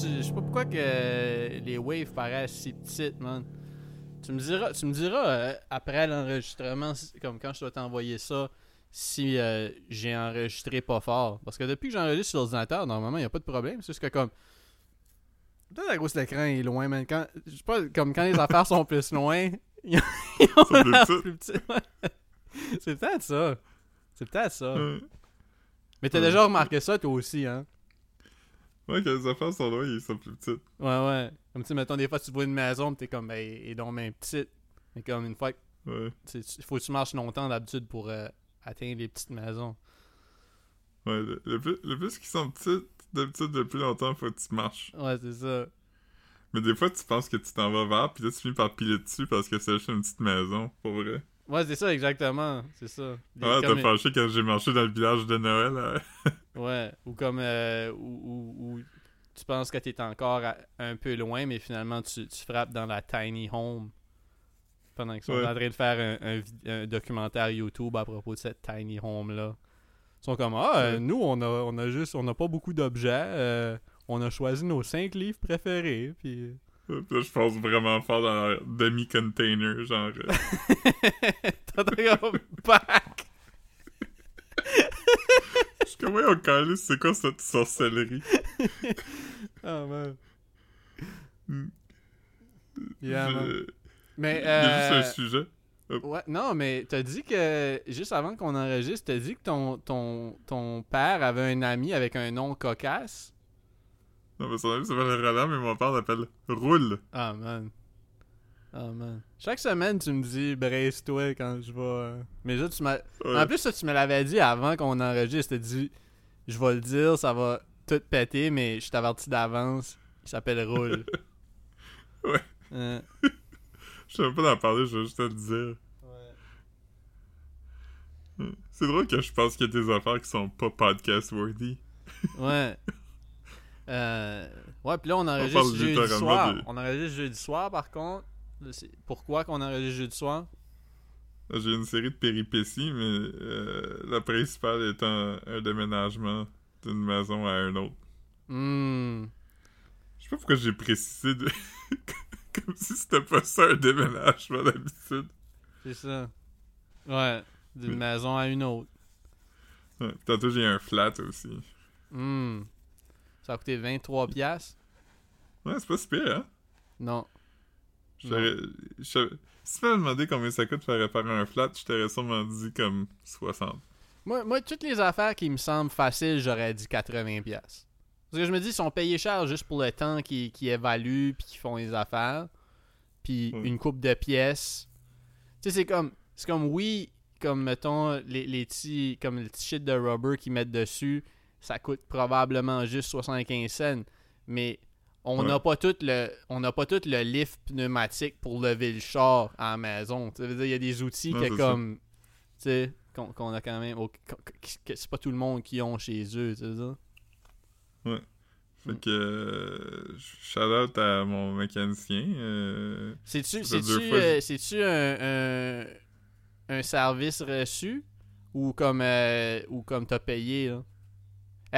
tu, je sais pas pourquoi que les waves paraissent si petites, man. Tu me diras, tu me diras euh, après l'enregistrement, comme quand je dois t'envoyer ça, si euh, j'ai enregistré pas fort. Parce que depuis que j'enregistre sur l'ordinateur, normalement, il a pas de problème. C'est juste que comme. Peut-être cause de l'écran est loin, man. Quand, je sais pas, comme quand les affaires sont plus loin, ils ont, Sont plus ouais. C'est peut-être ça. C'est peut-être ça. Mais t'as déjà remarqué ça, toi aussi, hein? Ouais, quand les affaires sont loin, ils sont plus petites. Ouais, ouais. Comme tu sais, mettons, des fois, tu vois une maison, pis t'es comme, ben, elle est donc même petite. Mais comme une fois, que- Ouais. il faut que tu marches longtemps d'habitude pour euh, atteindre les petites maisons. Ouais, le, le plus, le plus qu'ils sont petites, d'habitude, le plus longtemps, faut que tu marches. Ouais, c'est ça. Mais des fois, tu penses que tu t'en vas vers, puis là, tu finis par piler dessus parce que c'est juste une petite maison, pour vrai. Ouais, c'est ça, exactement. C'est ça. Des- Ouais, t'as fâché quand j'ai marché dans le village de Noël. euh. Ouais. Ou comme, euh, ou, tu penses que t'es encore à- un peu loin, mais finalement, tu, tu frappes dans la tiny home. Pendant qu'ils sont Ouais. en train de faire un, un vid- un documentaire YouTube à propos de cette tiny home-là. Ils sont comme, ah, euh, nous, on a, on a juste, on n'a pas beaucoup d'objets. euh, on a choisi nos cinq livres préférés, puis... Je pense vraiment fort dans leur demi-container, genre. euh. T'as back! Je suis comme, ouais, on calisse, c'est quoi cette sorcellerie? Ah, man. Hmm. Yeah, Je- man. Mais, Il y a euh, juste un sujet. Ouais, non, mais t'as dit que, juste avant qu'on enregistre, t'as dit que ton, ton, ton père avait un ami avec un nom cocasse? Non, mais son ami s'appelle Roland, mais mon père l'appelle Roule. Ah, man. Ah, man. Chaque semaine, tu me dis, brace-toi quand je vais... euh, Mais là, tu m'as... Ouais. En plus, ça, tu me l'avais dit avant qu'on enregistre. T'as dit, je vais le dire, ça va tout péter, mais je t'avertis d'avance. Il s'appelle Roule. Ouais. Euh, Je même pas d'en parler, je vais juste te le dire. Hmm. C'est drôle que je pense qu'il y a des affaires qui sont pas podcast-worthy. Ouais. Euh, ouais, puis là, on enregistre jeudi littéralement soir. de- On enregistre jeudi soir, par contre. Pourquoi qu'on enregistre jeudi soir? J'ai une série de péripéties, mais euh, la principale étant un déménagement d'une maison à un autre. Hmm. Je sais pas pourquoi j'ai précisé de... comme si c'était pas ça un déménagement d'habitude. C'est ça. Ouais. D'une maison à une autre. Ouais, tantôt j'ai un flat aussi. Hmm. Ça a coûté 23 piastres? Ouais, c'est pas si pire, hein? Non. Je- Si tu m'avais demandé combien ça coûte faire réparer un flat, je t'aurais sûrement dit comme 60. Moi, moi, toutes les affaires qui me semblent faciles, j'aurais dit 80 piastres. Parce que je me dis, ils sont payés cher juste pour le temps qu'ils qu'ils évaluent puis qu'ils font les affaires. Puis une coupe de pièces. Tu sais, c'est comme, c'est comme, oui, comme, mettons, les, les petits, comme le petit shit de rubber qu'ils mettent dessus, ça coûte probablement juste 75 cents. Mais on Ouais. n'a pas tout le on n'a pas tout le lift pneumatique pour lever le char à la maison. Il y a des outils que comme qu'on a quand même c'est pas tout le monde qui ont chez eux, tu sais ça. Fait que. Euh, shout out à mon mécanicien. euh, C'est-tu euh, c'est-tu un, un un service reçu ou comme euh, ou comme t'as payé là?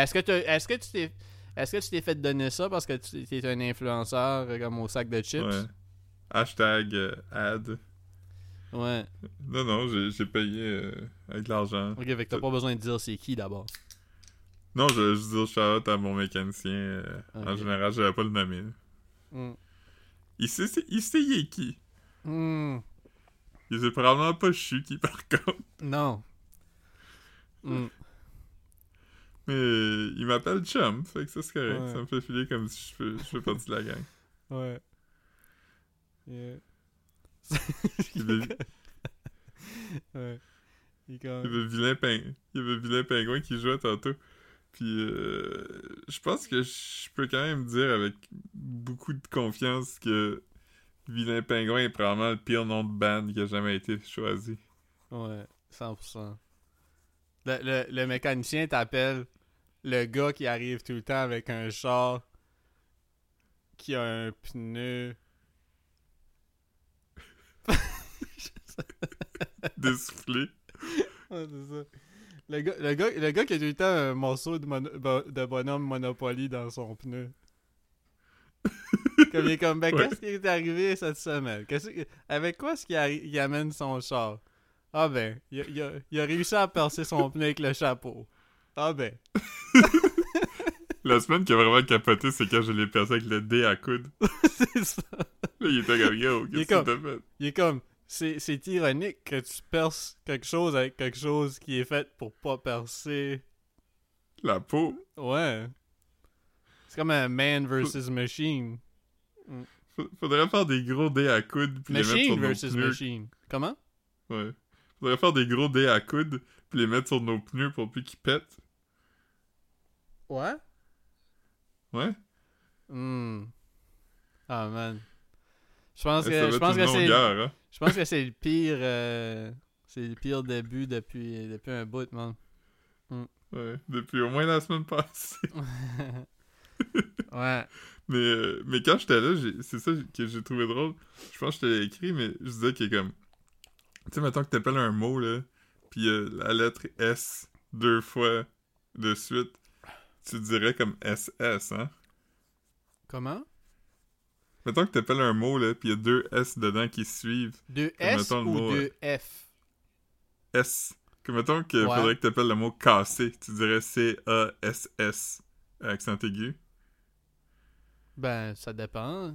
Est-ce que est-ce que tu t'es est-ce que tu t'es fait donner ça parce que tu es un influenceur euh, comme au sac de chips? ouais. Hashtag euh, ad. Ouais. Non, non, j'ai payé euh, avec l'argent. Ok, fait que t'as pas besoin de dire c'est qui d'abord. Non, je, je dis shout out à mon mécanicien. euh, En général, je vais pas le nommer. Hmm. Il sait, il sait il est qui. Hmm. Il sait probablement pas je suis qui, par contre. Non. Hmm. Mais il m'appelle Chum, fait que ça c'est correct. Ouais. Ça me fait filer comme si je fais, je fais partie de la gang. Ouais. Yeah. Il avait, ouais. Il est il y avait vilain ping- il avait vilain pingouin qui jouait tantôt. Puis euh, je pense que je peux quand même dire avec beaucoup de confiance que Vilain Pingouin est probablement le pire nom de band qui a jamais été choisi. Ouais, 100%. Le, le, le mécanicien t'appelle le gars qui arrive tout le temps avec un char qui a un pneu. Dessoufflé. Ouais, c'est ça. Le gars, le, gars, le gars qui a tout le temps un morceau de, mono- de bonhomme Monopoly dans son pneu. Comme il est comme, ben, Ouais. qu'est-ce qui est arrivé cette semaine? Qu'est-ce Avec quoi est-ce qu'il il amène son char? Ah ben, il a, il a- il a réussi à percer son pneu avec le chapeau. Ah ben. La semaine qui a vraiment capoté, c'est quand je l'ai percé avec le dé à coude. c'est ça. Là, il était comme, yo, qu'est-ce que comme- t'as fait? Il est comme, c'est, ironique que tu perces quelque chose avec quelque chose qui est fait pour pas percer. La peau. Ouais. C'est comme un man versus machine. Faudrait faire des gros dés à coude puis les mettre Machine sur nos versus pneus. machine. Comment? Ouais. Faudrait faire des gros dés à coude puis les mettre sur nos pneus pour plus qu'ils pètent. Ouais? Ouais. Hmm. Ah man. Je pense que, je pense que c'est, hein. je pense que c'est le pire, euh, c'est le pire début depuis, depuis un bout, man. Ouais. Depuis au moins la semaine passée. ouais. Mais, euh, mais quand j'étais là, j'ai- c'est ça que j'ai trouvé drôle. Je pense que je t'ai écrit, mais je disais est comme. Tu sais, mettons que t'appelles un mot, là, pis euh, la lettre S deux fois de suite, tu dirais comme SS, hein? Comment? Mettons que t'appelles un mot, là, pis y a deux S dedans qui suivent. Deux S ou mot, deux F? S. Que mettons qu'il Ouais. faudrait que t'appelles le mot cassé, tu dirais C-A-S-S, accent aigu. Ben, ça dépend.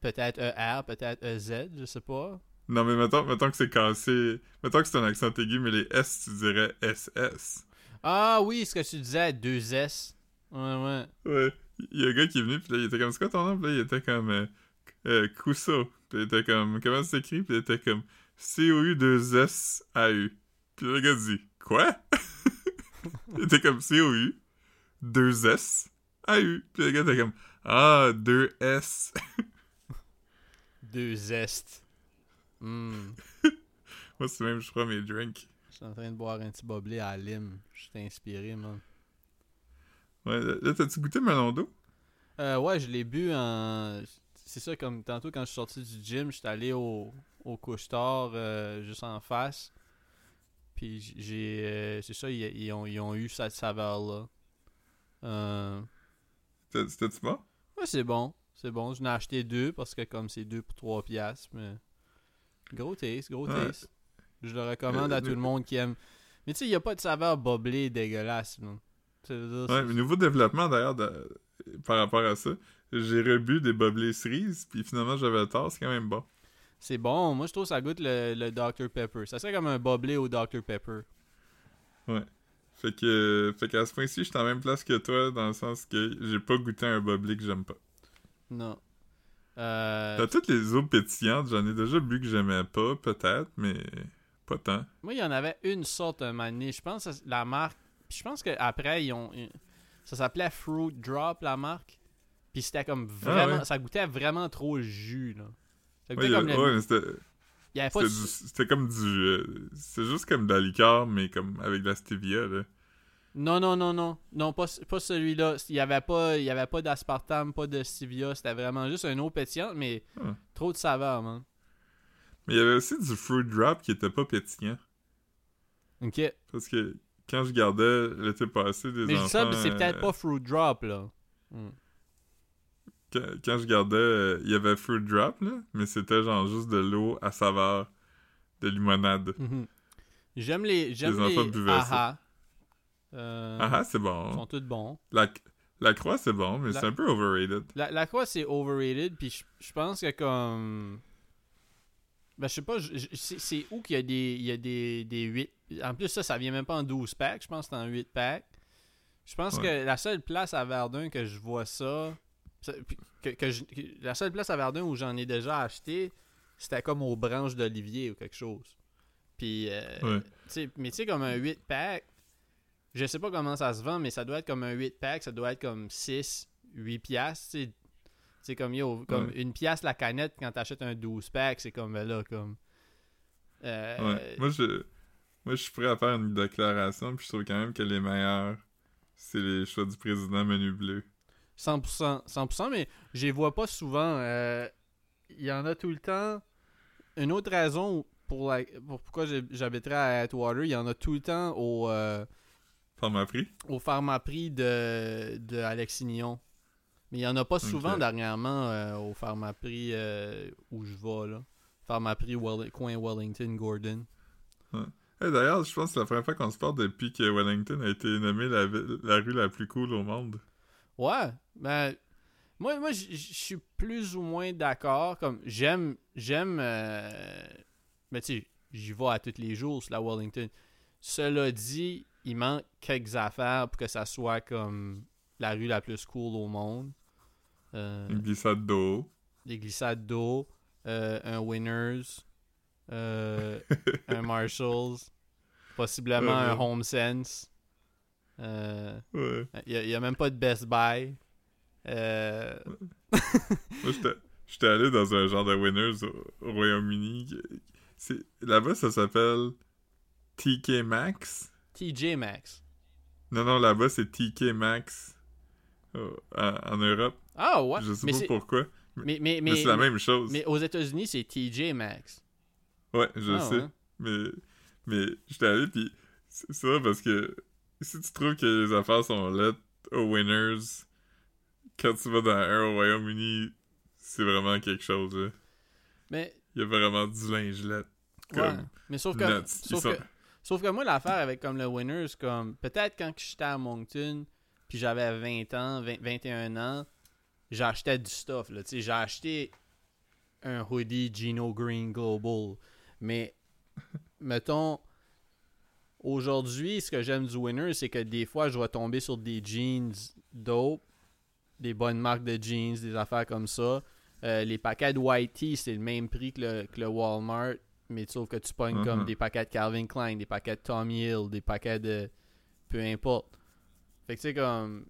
Peut-être ER, peut-être EZ, je sais pas. Non, mais mettons, mettons que c'est cassé. Mettons que c'est un accent aigu, mais les S, tu dirais SS. Ah oui, ce que tu disais, deux S. Ouais, ouais. Ouais. Il y a un gars qui est venu, puis là, il était comme, c'est quoi ton nom? Puis là, il était comme, euh, euh, Kuso. Puis il était comme, comment ça s'écrit? Puis il était comme, C-O-U-2-S-A-U. Puis le gars dit, quoi? il était comme, C-O-U, 2-S-A-U. Puis le gars était comme, ah, 2-S. Deux Est. Hmm. Moi, c'est même, je prends mes drinks. Je suis en train de boire un petit boblé à lime. Je suis inspiré, man. Ouais, là, t'as-tu goûté melon d'eau? Euh, ouais, je l'ai bu en. C'est ça, comme tantôt quand je suis sorti du gym, j'étais allé au, au couche-tard euh, juste en face. Puis j'ai. euh, c'est ça, ils, ils ont, ils ont eu cette saveur-là. Euh, C'était-tu bon? ouais, c'est bon. C'est bon. Je n'ai acheté deux parce que comme c'est deux pour trois piastres, mais. Gros taste, gros taste. Je le recommande Euh, à tout mais- le monde qui aime. Mais tu sais, il n'y a pas de saveur boblée dégueulasse, dire, Ouais, mais nouveau développement d'ailleurs de- par rapport à ça. J'ai rebu des boblés cerises, puis finalement j'avais tort, c'est quand même bon. C'est bon. Moi, je trouve que ça goûte le, le Dr Pepper. Ça serait comme un boblé au Dr Pepper. Fait que, fait qu'à ce point-ci, je suis en même place que toi, dans le sens que j'ai pas goûté un boblé que j'aime pas. Non. Euh, T'as toutes les eaux pétillantes, j'en ai déjà bu que j'aimais pas, peut-être, mais pas tant. moi, il y en avait une sorte un donné. Je pense que la marque. Puis je pense qu'après, ils ont. Ça s'appelait Fruit Drop, la marque. Puis c'était comme vraiment. Ah ouais. Ça goûtait vraiment trop le jus, là. Ça goûtait a- comme le. c'était Il y avait pas c'était de. du- c'était comme du... euh, c'est juste comme de la liqueur, mais comme avec de la stevia, là. Non, non, non, non. Non, pas, pas celui-là. Il y avait pas, il y avait pas d'aspartame, pas de stevia. C'était vraiment juste un eau pétillante, mais Ah. trop de saveur, man. Mais il y avait aussi du fruit drop qui était pas pétillant. Ok. Parce que quand je gardais l'été passé des Mais je dis ça, enfants... mais c'est peut-être euh, pas Fruit Drop, là. Hmm. Quand, quand je gardais, euh, il y avait fruit drop, là, mais c'était genre juste de l'eau à saveur de limonade. Mhm. J'aime les. J'aime Les enfants les. buvaient ça. Euh, Ah ah, c'est Ils bon. sont tous bons. La, la croix, c'est bon, mais La- c'est un peu overrated. La, la croix, c'est overrated, puis je- je pense que comme. Ben, je sais pas, c'est où qu'il y a des, il y a des, des 8. En plus, ça, ça vient même pas en 12 packs, je pense que c'est en 8 packs. Je pense Ouais. que la seule place à Verdun que je vois ça. que, que je- que- la seule place à Verdun où j'en ai déjà acheté, c'était comme aux branches d'Olivier ou quelque chose. Puis, euh, Ouais. tu sais, mais tu sais, comme un 8 pack, je sais pas comment ça se vend, mais ça doit être comme un 8 pack, ça doit être comme 6, 8 piastres. C'est comme, yo, comme Ouais. une pièce la canette quand t'achètes un 12 pack, c'est comme, ben là, comme... euh, Ouais. Moi, je, moi, je suis prêt à faire une déclaration, puis je trouve quand même que les meilleurs, c'est les choix du président menu bleu. 100%, 100%, mais je les vois pas souvent. euh, Il y en a tout le temps. Une autre raison pour, la, pour pourquoi j'habiterais à Atwater, il y en a tout le temps au, euh, prix. au Pharmaprix de, de Alexignon. Mais il y en a pas souvent dernièrement euh, au Pharmaprix euh, où je vais, là. Pharmaprix Well- coin Wellington, Gordon. D'ailleurs, je pense que c'est la première fois qu'on se parle depuis que Wellington a été nommée la, rue la plus cool au monde. Ouais, ben moi, moi je suis plus ou moins d'accord. Comme j'aime, j'aime, euh, mais tu sais, j'y vais à tous les jours sur la Wellington. Cela dit, il manque quelques affaires pour que ça soit comme la rue la plus cool au monde. Euh, Une glissade d'eau. des glissades d'eau, euh, un Winners, euh, un Marshalls, possiblement Ouais, un. Home Sense. Euh, Ouais. Il n'y a, même pas de Best Buy. Euh, Moi, j'étais- allé dans un genre de Winners au, au Royaume-Uni. Là-bas, ça s'appelle TK Maxx. TJ Maxx. Non, non, là-bas, c'est TK Maxx. Euh, en, Europe. Ah ouais. Je sais mais pas pourquoi. Mais, mais, Mais, mais, c'est la même chose. mais aux États-Unis, c'est TJ Maxx. Ouais, je Ah, sais. ouais. Mais, mais j'étais allé, puis c'est vrai parce que si tu trouves que les affaires sont lettres aux Winners, quand tu vas dans un au Royaume-Uni, c'est vraiment quelque chose. là. Mais, Il y a vraiment du linge lettre. ouais. Comme mais sauf que, sauf sont- que, sauf que moi, l'affaire avec comme le Winners, comme peut-être quand j'étais à Moncton, puis j'avais 20 ans, 20 21 ans, j'achetais du stuff. Là, j'ai acheté un hoodie Gino Green Global. Mais, mettons, aujourd'hui, ce que j'aime du Winners, c'est que des fois, je vais tomber sur des jeans dope, des bonnes marques de jeans, des affaires comme ça. Euh, les paquets de White Tee, c'est le même prix que le, que le Walmart, mais sauf que tu pognes comme Mhm. des paquets de Calvin Klein, des paquets de Tommy Hill, des paquets de. peu importe. Fait que tu sais, comme.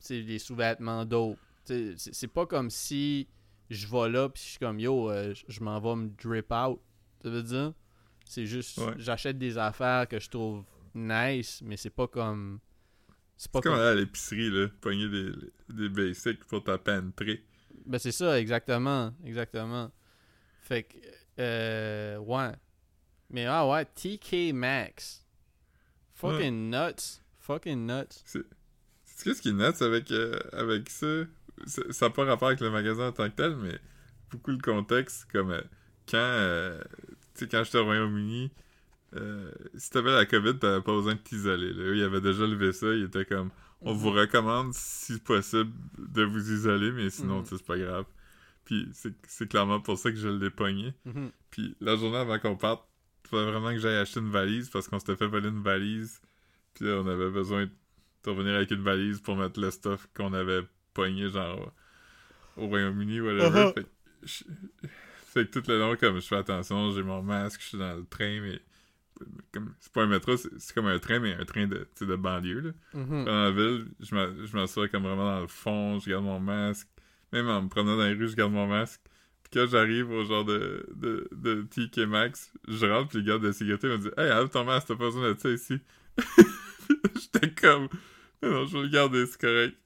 C'est des sous-vêtements. Tu sais, C'est pas comme si je vais là puis je suis comme yo, euh, je- m'en vais me drip out. Ça veut dire? C'est juste. Ouais. J'achète des affaires que je trouve nice, mais c'est pas comme. C'est pas comme comme. à l'épicerie, là, pogner des, des basics pour ta pantry. Ben c'est ça, exactement. Exactement. Fait que, euh, ouais. Mais ah ouais, TK Maxx. Fucking nuts. Fucking nuts. C'est qu'est-ce qui est nuts avec, euh, avec ça? Ça n'a pas rapport avec le magasin en tant que tel, mais beaucoup le contexte, comme euh, quand, euh, tu sais, quand j'étais au Royaume-Uni, euh, si t'avais la COVID, t'avais pas besoin de t'isoler. là. Il avait déjà levé ça, il était comme, on vous recommande, si possible, de vous isoler, mais sinon, Mhm. c'est pas grave. Puis c'est c'est clairement pour ça que je l'ai pogné. Mhm. Puis la journée avant qu'on parte, il fallait vraiment que j'aille acheter une valise parce qu'on s'était fait voler une valise. Puis là, on avait besoin de revenir avec une valise pour mettre le stuff qu'on avait pogné, genre au Royaume-Uni, whatever. Uh-huh. fait, que je- fait que tout le long, comme je fais attention, j'ai mon masque, je suis dans le train, mais comme c'est pas un métro, c'est comme un train, mais un train de, de banlieue. Là. Mhm. Dans la ville, je m'a- je m'assois comme vraiment dans le fond, je garde mon masque. Même en me promenant dans les rues, je garde mon masque. Puis quand j'arrive au genre de, de, de TK Maxx, je rentre, puis les gardes de sécurité me disent Hey, enlève ton masque, t'as pas besoin de ça ici. J'étais comme Non, je vais le garder, c'est correct.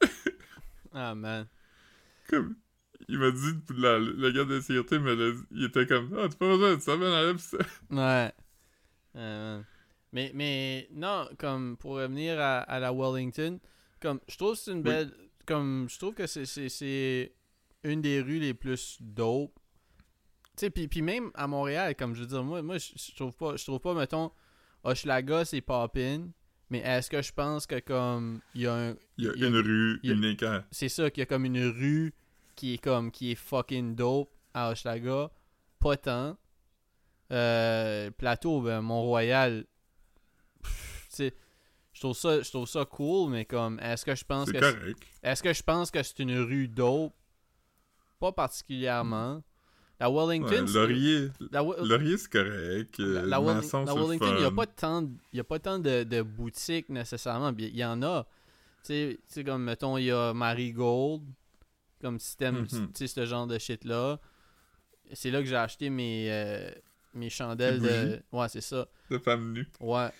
Ah man. comme, il m'a dit, la- le gars de sécurité dit, il était comme Ah, t'as pas besoin de ça, ben enlève ça. Ouais. Euh, mais, mais non, comme pour revenir à, à la Wellington, comme je trouve que c'est une belle. Comme je trouve que c'est- une des rues les plus dope. Tu sais, puis même à Montréal, comme je veux dire, moi, moi je trouve pas, je trouve pas, mettons, Hochelaga, c'est pop-in, mais est-ce que je pense que comme il y a un. Il y a il y a- une rue a- unique c'est ça qu'il y a comme une rue qui est comme qui est fucking dope à Hochelaga. Pas tant. Euh, plateau ben, Mont-Royal. Je trouve ça je trouve ça cool mais comme est-ce que je pense que est-ce que je pense que c'est une rue dope? Pas particulièrement la Wellington Ouais, Laurier, la Laurier c'est correct. la, euh, la la Wellington, il n'y a pas tant y a pas tant de, de boutiques nécessairement. Il y en a. Tu sais- tu sais, comme, mettons, il y a Marigold, comme système, Mhm. tu sais, ce genre de shit-là. C'est là que j'ai acheté mes, euh, mes chandelles de... Ouais, c'est ça. De femme nue. Ouais.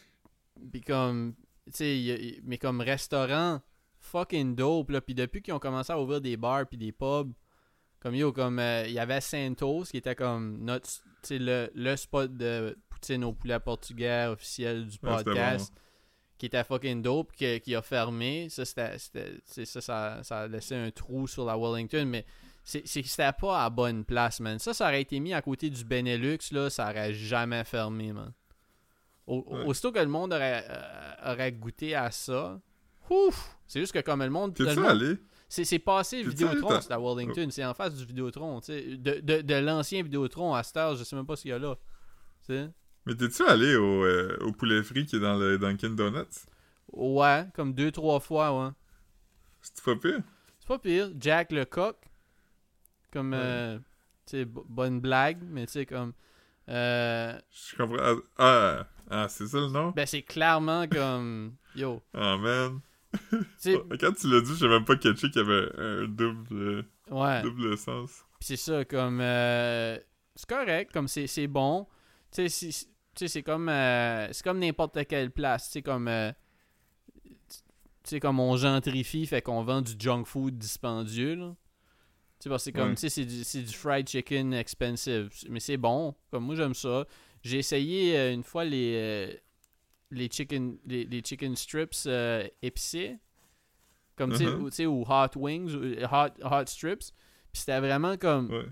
Puis comme, tu sais, mais comme restaurant, fucking dope, là. Puis depuis qu'ils ont commencé à ouvrir des bars puis des pubs, comme yo, comme, euh, il y avait Santos qui était comme notre, le, le spot de poutine au poulet portugais officiel du Ouais, podcast. qui était fucking dope, qui, qui a fermé. Ça, c'était, ça, ça, ça a laissé un trou sur la Wellington, mais c'est, c'était pas à bonne place, man. Ça, ça aurait été mis à côté du Benelux, là, ça aurait jamais fermé, man. Au- Ouais. Aussitôt que le monde aurait, euh, aurait goûté à ça, ouf! C'est juste que comme le monde. T'es-tu allé? C'est, c'est passé T'es-tu Vidéotron, c'est la Wellington. C'est en face du Vidéotron. tu sais. De, de, de l'ancien Vidéotron à heure, je sais même pas ce qu'il y a là. Tu sais. Mais t'es-tu allé au, euh, au poulet frit qui est dans le Dunkin' Donuts? Ouais, comme deux, trois fois, ouais. C'est pas pire? C'est pas pire. Jack le coq. Comme, Ouais. euh, tu sais, bo- bonne blague, mais tu sais, comme. euh, Je comprends. Ah, Ah, ah, c'est ça le nom? ben, c'est clairement comme. Yo. Ah, man. Quand tu l'as dit, j'ai même pas catché qu'il y avait un double, euh, ouais. double sens. C'est ça, comme. euh, c'est correct, comme c'est c'est bon. Tu sais, c'est comme. euh, c'est comme n'importe quelle place. Sais, comme. euh, tu comme on gentrifie, fait qu'on vend du junk food dispendieux, là. Tu sais, parce que c'est comme. Ouais. Tu sais, c'est du, c'est du fried chicken expensive. Mais c'est bon. Comme moi, j'aime ça. J'ai essayé euh, une fois les. Les chicken, les, les chicken strips euh, épicés. Comme, tu sais, Uh-huh. ou- tu sais, ou hot wings, ou euh, hot, hot strips. Puis c'était vraiment comme. Ouais.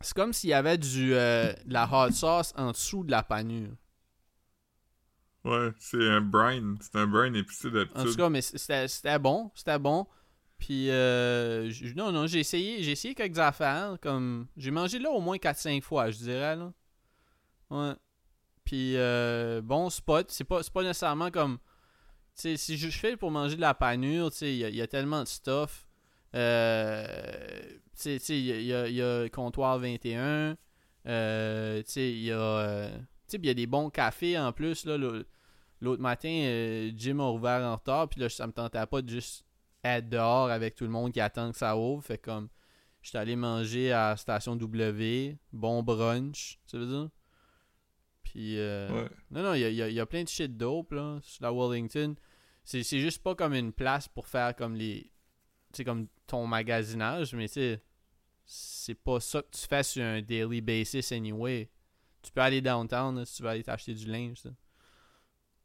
C'est comme s'il y avait du, euh, de la hot sauce en dessous de la panure. Ouais, c'est un brine. C'est un brine épicé En tout d'habitude. cas, mais c'était bon. C'était bon. Puis, euh, non, non, j'ai essayé, j'ai essayé quelques affaires. Comme, j'ai mangé là au moins 4-5 fois, je dirais. Là. Ouais. Puis, euh, bon spot. C'est pas, pas nécessairement comme. Tu sais, si je fais pour manger de la panure, il y, a- tellement de stuff. Euh, il y y y a Comptoir 21. Euh, il y a. euh, y a des bons cafés en plus. L'autre matin, euh, Jim a ouvert en retard, puis là, ça me tentait pas de juste être dehors avec tout le monde qui attend que ça ouvre. Fait comme, j'étais allé manger à Station W, bon brunch, tu veux dire? Puis, euh, Ouais. non, non, il y a, il y a- il y a plein de shit dope, là, sur la Wellington. C'est juste pas comme une place pour faire comme les. Tu comme ton magasinage, mais tu sais, c'est pas ça que tu fais sur un daily basis anyway. Tu peux aller downtown là, si tu veux aller t'acheter du linge. ça.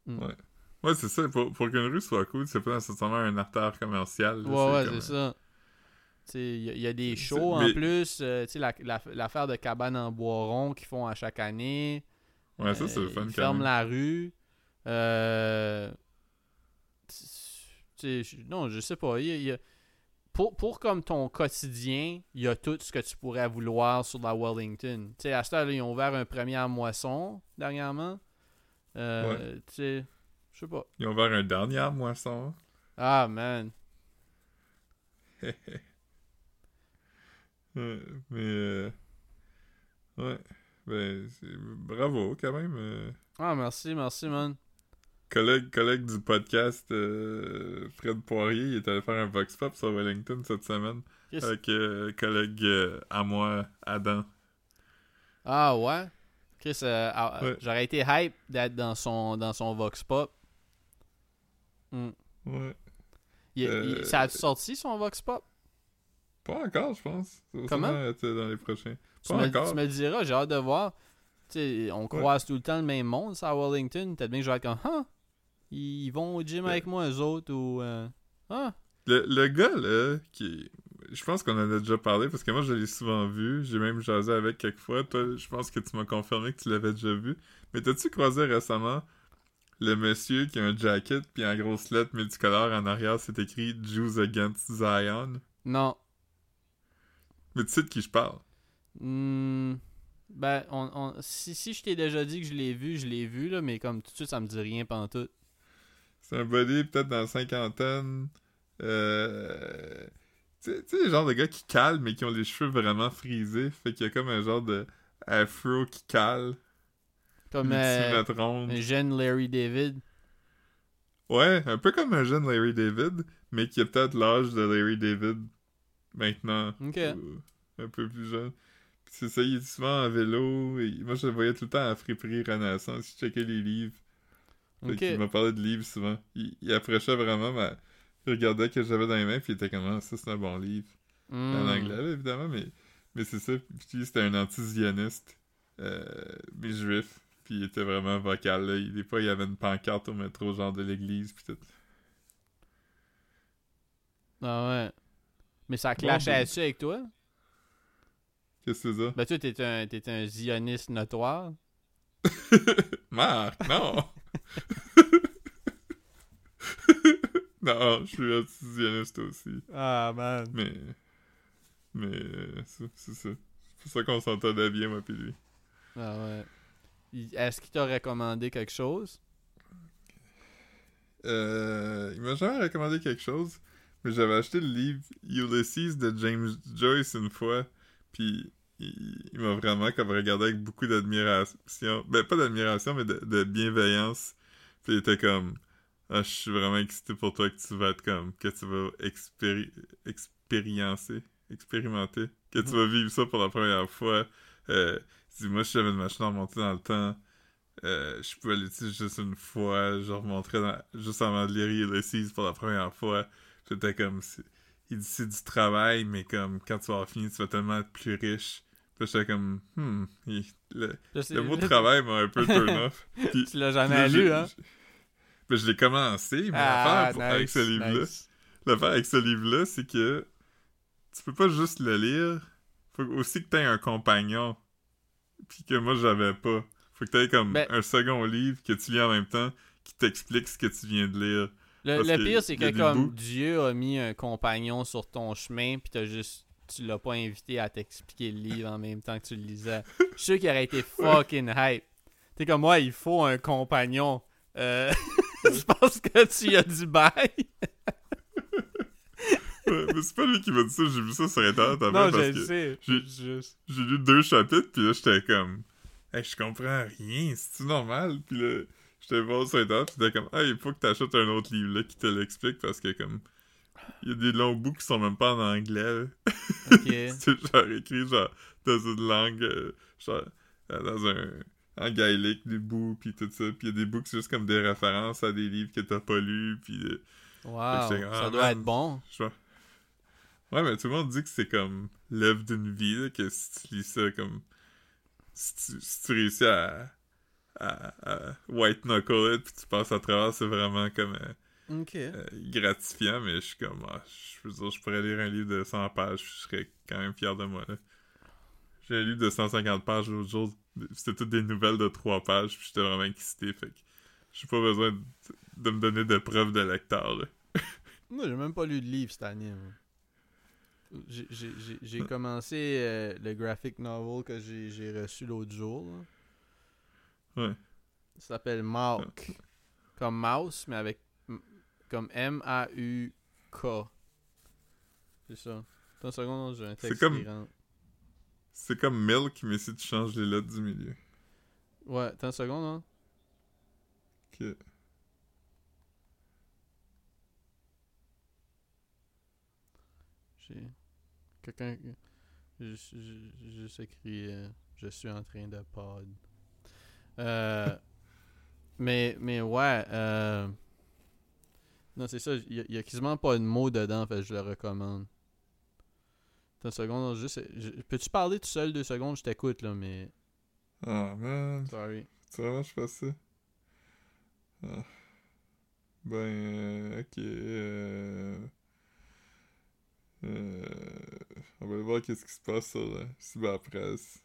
Mm. Ouais. Ouais, c'est ça. Pour, pour qu'une rue soit cool, c'est pas nécessairement un artère commercial. là, Ouais, ouais, comme- c'est ça. Tu sais, il y, a- il y a des shows en mais- plus. euh, tu sais, la- la- l'affaire de cabane en bois rond qu'ils font à chaque année. Ouais, ça, c'est Euh, le fun Ils quand ferment même. la rue. Euh, non, je sais pas. il y a- il y a- pour, pour comme ton quotidien, il y a tout ce que tu pourrais vouloir sur la Wellington. Tu sais, à ce heure, ils ont ouvert un premier à moisson dernièrement. Euh, Tu sais, je sais pas. Ils ont ouvert un dernier à moisson. Ah, man. Ouais, mais... euh, Ouais. Ben, c'est- bravo, quand même. euh. Ah, merci, merci, man. Collègue, collègue du podcast, euh, Fred Poirier, il est allé faire un Vox Pop sur Wellington cette semaine. Avec euh, collègue euh, à moi, Adam. Ah, ouais? Chris, ah, Ouais. j'aurais été hype d'être dans son, dans son Vox Pop. Hmm. Ouais. Il- il- ça a sorti son Vox Pop? Pas encore, je pense. Comment? dans les prochains. Tu me, tu me diras, j'ai hâte de voir. On croise tout le temps le même monde, ça, à Wellington. Peut-être bien que je vais être comme, ah, ils vont au gym Ouais. avec moi, eux autres, ou. euh, ah, Le, le gars, là, qui... Je pense qu'on en a déjà parlé, parce que moi, je l'ai souvent vu. J'ai même jasé avec quelques fois. Toi, je pense que tu m'as confirmé que tu l'avais déjà vu. Mais t'as-tu croisé récemment le monsieur qui a un jacket, puis en grosse lettre multicolore en arrière, c'est écrit « Jews Against Zion non. ». Mais tu sais de qui je parle. Hmm, ben, on, on- si, si je t'ai déjà dit que je l'ai vu, je l'ai vu, là, mais comme tout de suite, ça me dit rien pantoute. C'est un body peut-être dans la cinquantaine. Euh... Tu sais- le genre de gars qui calent, mais qui ont les cheveux vraiment frisés. Fait qu'il y a comme un genre de afro qui cale. Comme euh, un jeune Larry David. Ouais, un peu comme un jeune Larry David, mais qui a peut-être l'âge de Larry David maintenant. Ou un peu plus jeune. C'est ça, il est souvent en vélo. et moi, je le voyais tout le temps à Friperie Renaissance. Il checkait les livres. Qu'il m'a parlé de livres souvent. Il, il approchait vraiment, mais il regardait que j'avais dans les mains, puis il était comme Ah, ça, c'est un bon livre. Hmm. En anglais, là, évidemment, mais, mais c'est ça. Puis c'était un anti-zioniste, euh, mais juif. Puis il était vraiment vocal, là. Il- Des fois, il y avait une pancarte au métro, genre de l'église, puis tout. Ah ouais. Mais ça Bon, clashait ben- dessus avec toi? Qu'est-ce que c'est ça? Ben, toi, t'es un, t'es un zioniste notoire. Marc, non! non, je suis antisioniste aussi. Ah, man. Mais. Mais. c'est ça. C'est pour ça qu'on s'entendait bien, moi, pis lui. Ah ouais. Est-ce qu'il t'a recommandé quelque chose? Euh, il m'a jamais recommandé quelque chose, mais j'avais acheté le livre Ulysses de James Joyce une fois, puis il, il m'a vraiment comme regardé avec beaucoup d'admiration. Ben, pas d'admiration, mais de, de bienveillance. Puis il était comme ah, Je suis vraiment excité pour toi que tu vas être comme. que tu vas expéri expériencer, expérimenter, que tu Mhm. vas vivre ça pour la première fois. Euh, Moi, si j'avais une machine à remonter dans le temps. Euh, je pouvais l'utiliser juste une fois, je remonterais dans, juste avant de lire Ulysses pour la première fois. J'étais comme, il dit c'est du travail, mais comme quand tu vas avoir fini, tu vas tellement être plus riche. Puis j'étais comme, hmm, il- le, mot travail m'a un peu turn off. Puis, Tu l'as puis jamais lu, hein? ben, je l'ai commencé, mais Ah, l'affaire avec ce livre-là, nice. l'affaire avec ce livre-là, c'est que tu peux pas juste le lire, faut aussi que tu aies un compagnon. Puis que moi, j'avais pas. Faut que tu aies comme Ben- un second livre que tu lis en même temps qui t'explique ce que tu viens de lire. Le, pire, c'est que comme bouts. Dieu a mis un compagnon sur ton chemin, puis t'as juste. Tu l'as pas invité à t'expliquer le livre en même temps que tu le lisais. Je suis sûr qu'il aurait été fucking hype. T'es comme moi, il faut un compagnon. Euh, je pense que tu y as du bail. Ouais, mais c'est pas lui qui m'a dit ça, j'ai vu ça sur Internet après non, parce je que le sais. j'ai- Juste. j'ai lu deux chapitres, puis là, j'étais comme, hey, je comprends rien, c'est-tu normal? Puis là, j'étais voir sur Internet, puis j'étais comme, ah, il faut que t'achètes un autre livre là qui te l'explique parce que, comme, il y a des longs bouts qui sont même pas en anglais. là. Ok. c'est genre écrit, genre, dans une langue, euh, genre, euh, dans un. En gaélique, des bouts, puis tout ça. Puis il y a des bouts qui sont juste comme des références à des livres que t'as pas lus, puis. euh, Wow. Ça ah, doit man. être bon. je. Ouais, mais tout le monde dit que c'est comme l'œuvre d'une vie, là, que si tu lis ça comme. Si tu, si tu réussis à, à, à white knuckle it, puis tu passes à travers, c'est vraiment comme euh, Euh, gratifiant, mais je suis comme. ah, je veux dire, je pourrais lire un livre de 100 pages, je serais quand même fier de moi, là. J'ai un livre de 150 pages l'autre jour, c'était toutes des nouvelles de 3 pages, puis j'étais vraiment excité, fait que j'ai pas besoin de, de me donner de preuves de lecteur, là. Moi, j'ai même pas lu de livre cette année. moi. J'ai- J'ai j'ai- j'ai commencé euh, le graphic novel que j'ai j'ai reçu l'autre jour. là. Ouais. Ça s'appelle Malk. Comme mouse, mais avec. Comme M-A-U-K. C'est ça. Une seconde, j'ai un texte comme- qui rentre. C'est comme Milk, mais si tu changes les lettres du milieu. Ouais, attends une seconde, hein. Ok. J'ai. Quelqu'un. Juste, juste écrit. euh, je suis en train de pod. Euh, mais, mais ouais. Euh, non, c'est ça. Il y, a- il y a quasiment pas de mots dedans, fait je le recommande. Attends une seconde, juste. Peux-tu parler tout seul deux secondes? Je t'écoute, là, mais. Ah, man. Sorry. Tu vraiment je fais ça? Ah. Ben, euh, ok. Euh... Euh... On va aller voir qu'est-ce qui se passe sur la cyberpresse.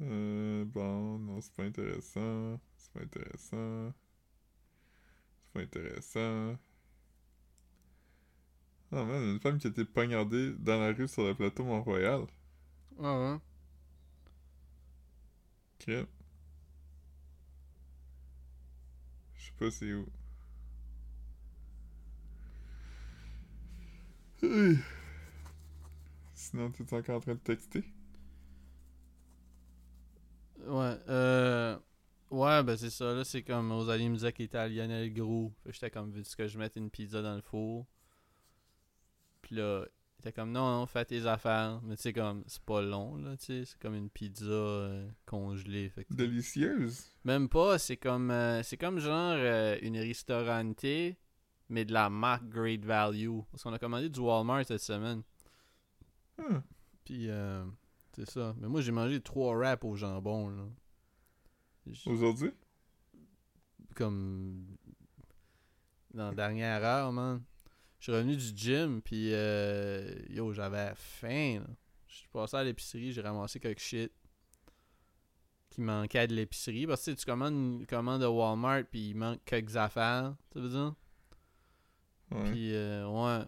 Euh, bon, non, c'est pas intéressant. C'est pas intéressant. C'est pas intéressant. Ah man, une femme qui a été poignardée dans la rue sur le plateau Mont-Royal. Ah ouais. Ok. Je sais pas c'est où. Sinon, t'es encore en train de texter? Ouais, euh. Ouais, ben c'est ça, là, c'est comme Rosalie me disait qu'il était à Lionel Gros. J'étais comme, veux-tu que je mette une pizza dans le four? Puis là, il était comme, non, non, fais tes affaires. Mais tu sais, comme, c'est pas long, là, tu sais, c'est comme une pizza euh, congelée. Fait que, Délicieuse? Même pas, c'est comme, euh, c'est comme genre euh, une restaurante, mais de la marque Great Value. Parce qu'on a commandé du Walmart cette semaine. Ah, Puis, euh, C'est ça. Mais moi, j'ai mangé trois wraps au jambon, là. Aujourd'hui? Comme. Dans la dernière heure, man. Je suis revenu du gym, puis euh, yo, j'avais faim, là. Je suis passé à l'épicerie, j'ai ramassé quelque shit qui manquait de l'épicerie. Parce que tu sais, tu commandes une commande de Walmart, puis il manque quelques affaires, tu veux dire? Ouais. Puis, euh, ouais.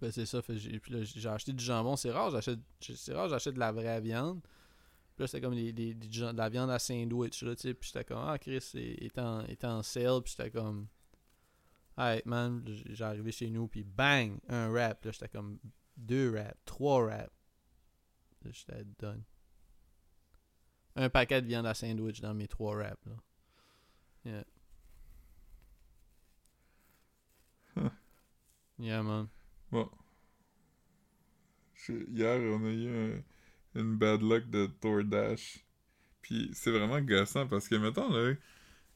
Ben, c'est ça. fait puis là, j'ai acheté du jambon. C'est rare, j'achète, c'est rare, j'achète de la vraie viande. Puis là, c'était comme jan- de la viande à sandwich, là, tu sais. Puis j'étais comme, ah, Chris est en, est en sale. Puis j'étais comme, hey, man, j- j'ai arrivé chez nous. Puis bang, un wrap. Là, j'étais comme, deux wraps, trois wraps. Là, j'étais done. Un paquet de viande à sandwich dans mes trois wraps, là. Yeah. Huh. Yeah, man. Bon. Je- Hier, on a eu un- une bad luck de DoorDash. Puis c'est vraiment gossant parce que, mettons, là.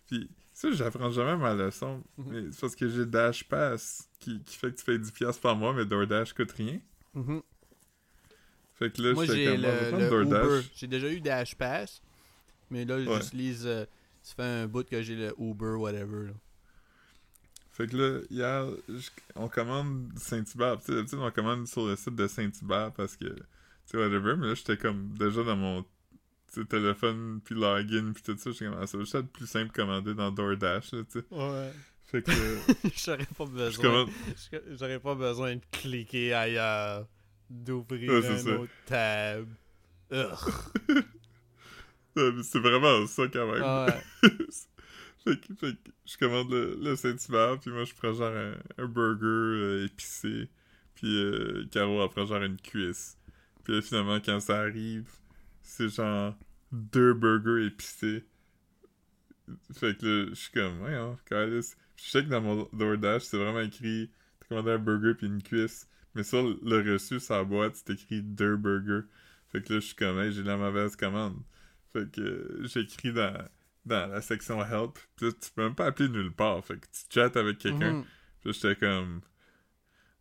Puis ça, j'apprends jamais ma leçon. Mhm. Mais c'est parce que j'ai Dash Pass qui, qui fait que tu payes 10$ par mois, mais DoorDash coûte rien. Mhm. Fait que là, Moi, j'ai le. J'ai déjà eu Dash Pass. Mais là, Ouais. j'utilise. euh, ça fait un bout que j'ai le Uber, whatever. là. Fait que là, hier, on commande Saint-Hubert. Tu sais, on commande sur le site de Saint-Hubert parce que, tu sais, whatever. Mais là, j'étais comme déjà dans mon téléphone, puis login, puis tout ça. J'étais comme, ah, ça va juste être plus simple de commander dans DoorDash, là, tu sais. Ouais. Fait que, euh, J'aurais pas besoin. J'aurais pas besoin de cliquer ailleurs. D'ouvrir Ouais, un ça. autre tab. C'est vraiment ça, quand même. Ah ouais. fait, que, fait que je commande le, le Saint-Hubert, puis moi, je prends genre un, un burger euh, épicé. Puis euh, Caro, elle prend genre une cuisse. Puis là, finalement, quand ça arrive, c'est genre deux burgers épicés. Fait que là, je suis comme, ouais, hein, calice. Je sais que dans mon DoorDash, c'est vraiment écrit, t'as commandé un burger puis une cuisse. Mais sur le reçu, sur la boîte, c'est écrit deux burgers. Fait que là, je suis comme, hey, j'ai la mauvaise commande. Fait que euh, j'écris dans, dans la section help. Puis là, tu peux même pas appeler nulle part. Fait que tu chattes avec quelqu'un. Mhm. Puis là, j'étais comme,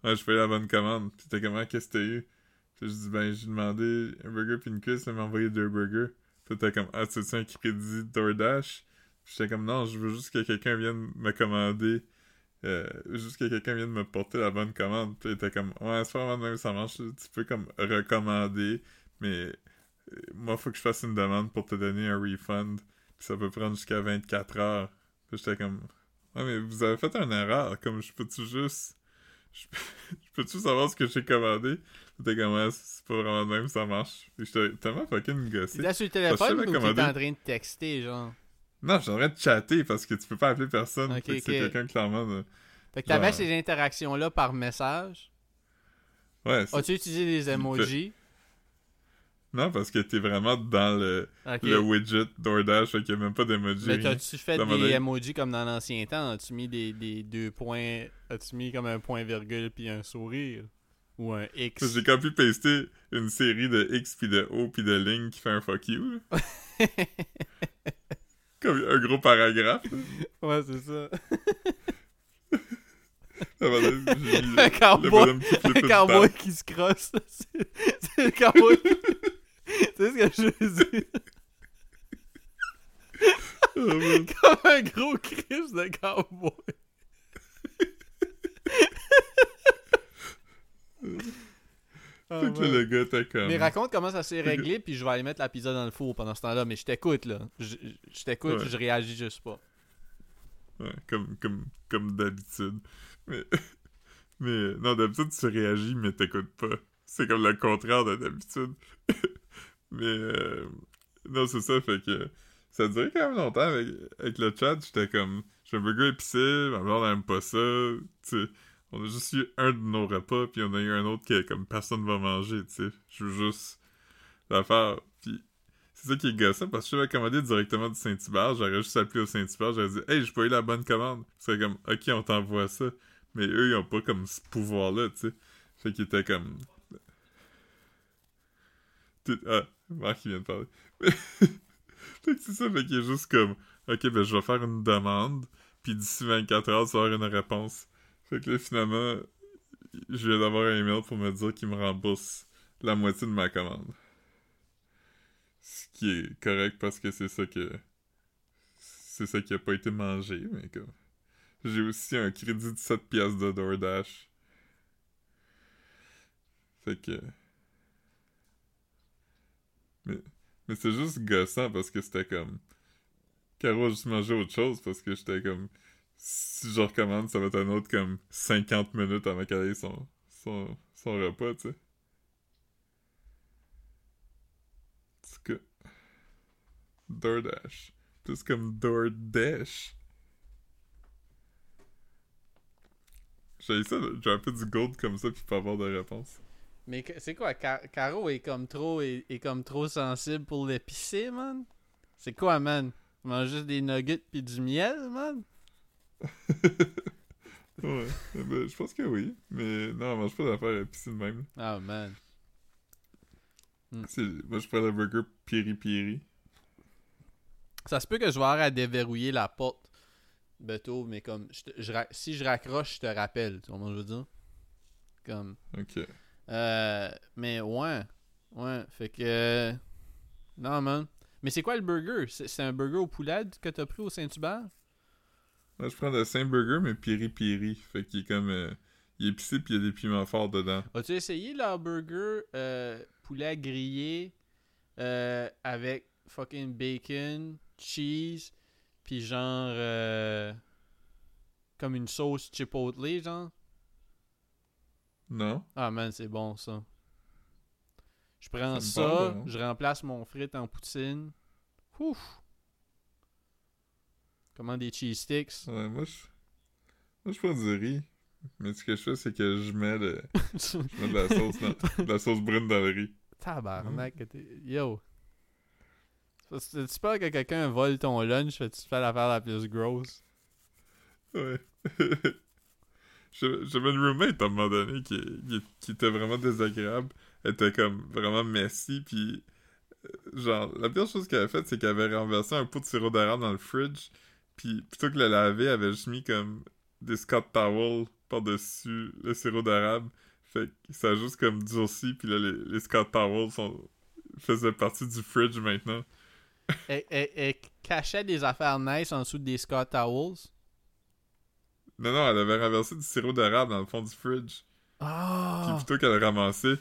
ouais, je fais la bonne commande. Puis t'es comme, Ah, qu'est-ce que t'as eu? Je dis, ben, j'ai demandé un burger puis une cuisse, il m'a envoyé deux burgers. Puis t'es comme, ah, tu un crédit DoorDash? Puis j'étais comme, non, je veux juste que quelqu'un vienne me commander. Euh, juste que quelqu'un vienne me porter la bonne commande. Puis était comme, ouais, c'est pas vraiment de même ça marche. Tu peux comme recommander, mais euh, moi, faut que je fasse une demande pour te donner un refund. Puis ça peut prendre jusqu'à 24 heures. Puis j'étais comme, ouais, mais vous avez fait une erreur. Comme, je peux-tu juste. Je peux- je peux-tu savoir ce que j'ai commandé? C'était comme, c'est pas vraiment de même ça marche. J'étais tellement fucking gossé. T'es là sur le téléphone ou t'es en train de texter, genre? Non, j'aimerais de chatter parce que tu peux pas appeler personne. Ok, Fait que c'est quelqu'un clairement de... Fait que t'avais Genre- ces interactions-là par message? Ouais, c'est- As-tu utilisé des emojis? Non, parce que t'es vraiment dans le, le widget DoorDash, fait qu'il y a même pas d'emoji. Mais rien. t'as-tu fait des emojis comme dans l'ancien temps? As-tu mis des, des deux points? As-tu mis comme un point virgule puis un sourire? Ou un X? J'ai copy-pasté une série de X puis de O puis de lignes qui fait un fuck you. Comme un gros paragraphe. ouais, c'est ça. Un cowboy, un cowboy qui se crosse. C'est le cowboy. tu sais ce que je veux dire? Oh. Comme un gros Chris de cowboy. Ah, Fait que ouais. le gars était comme... Mais raconte comment ça s'est réglé, puis je vais aller mettre la pizza dans le four pendant ce temps-là. Mais je t'écoute, là. Je, je t'écoute, Ouais. je réagis juste pas. Ouais, comme, comme, comme d'habitude. Mais, mais non, d'habitude, tu réagis, mais t'écoutes pas. C'est comme le contraire de d'habitude. Mais euh, non, c'est ça, fait que ça durait quand même longtemps avec, avec le chat. J'étais comme, j'ai un burger épicé, ma blonde elle aime pas ça. Tu on a juste eu un de nos repas, puis on a eu un autre que comme personne va manger, tu sais. Je veux juste la faire. Puis c'est ça qui est gossant, parce que je l'avais commandé directement du Saint-Hubert. J'aurais juste appelé au Saint-Hubert, j'aurais dit « Hey, j'ai pas eu la bonne commande. » C'est comme « Ok, on t'envoie ça. » Mais eux, ils ont pas comme ce pouvoir-là, tu sais. Fait qu'ils étaient comme... Ah, Marc, il vient de parler. fait que c'est ça, fait qu'il est juste comme « Ok, ben je vais faire une demande, puis d'ici 24 heures, tu vas avoir une réponse. » Fait que là, finalement, je viens d'avoir un email pour me dire qu'il me rembourse la moitié de ma commande. Ce qui est correct parce que c'est ça que. C'est ça qui a pas été mangé, mais comme. J'ai aussi un crédit de 7 piastres de DoorDash. Fait que. Mais, mais c'est juste gossant parce que c'était comme. Caro a juste mangé autre chose parce que j'étais comme. Si je recommande, ça va être un autre comme 50 minutes avant qu'elle ait son, son, son repas, tu sais. Tout cas. DoorDash. Plus comme DoorDash. J'ai ça, j'ai un peu du gold comme ça puis pas avoir de réponse. Mais c'est quoi, Ca- Caro est comme trop est, est comme trop sensible pour l'épicé, man? C'est quoi, man? Tu manges juste des nuggets pis du miel, man? ouais, ben, je pense que oui. Mais non, on mange pas d'affaires épicées de même. Ah, man. C'est- Moi, je prends le burger piri-piri. Ça se peut que je vais avoir à déverrouiller la porte, Beto, mais comme, je te- je ra- si je raccroche, je te rappelle, tu vois ce que je veux dire? Comme, Ok. Euh, mais ouais, ouais, fait que, non, man. Mais c'est quoi le burger? C'est un burger au poulet que t'as pris au Saint-Hubert? Moi, je prends le Saint Burger, mais piri-piri. Fait qu'il est comme. euh, il est épicé puis il y a des piments forts dedans. As-tu essayé leur burger euh, poulet grillé euh, avec fucking bacon, cheese, puis genre euh, comme une sauce chipotle, genre? Non? Ah man, c'est bon ça. Je prends ça, hein. je remplace mon frite en poutine. Ouf! Comment des cheese sticks? Ouais, moi, je. Moi, je prends du riz. Mais ce que je fais, c'est que je mets, le... je mets de la sauce dans- de la sauce brune dans le riz. Tabarnak, t'es- yo. Tu peur que quelqu'un vole ton lunch, tu fais l'affaire la plus grosse. Ouais. J'avais une roommate à un moment donné qui, qui, qui était vraiment désagréable. Elle était comme vraiment messy, puis euh, genre, la pire chose qu'elle avait faite, c'est qu'elle avait renversé un pot de sirop d'érable dans le fridge, puis plutôt que le laver, elle avait juste mis comme des Scott Towels par-dessus le sirop d'érable. Fait que ça a juste comme durci, puis là, les, Scott Towels sont, faisaient partie du fridge maintenant. Elle cachait des affaires nice en dessous des Scott Towels. Non, non, elle avait renversé du sirop d'érable dans le fond du fridge. Puis Ah! plutôt qu'elle le ramassé,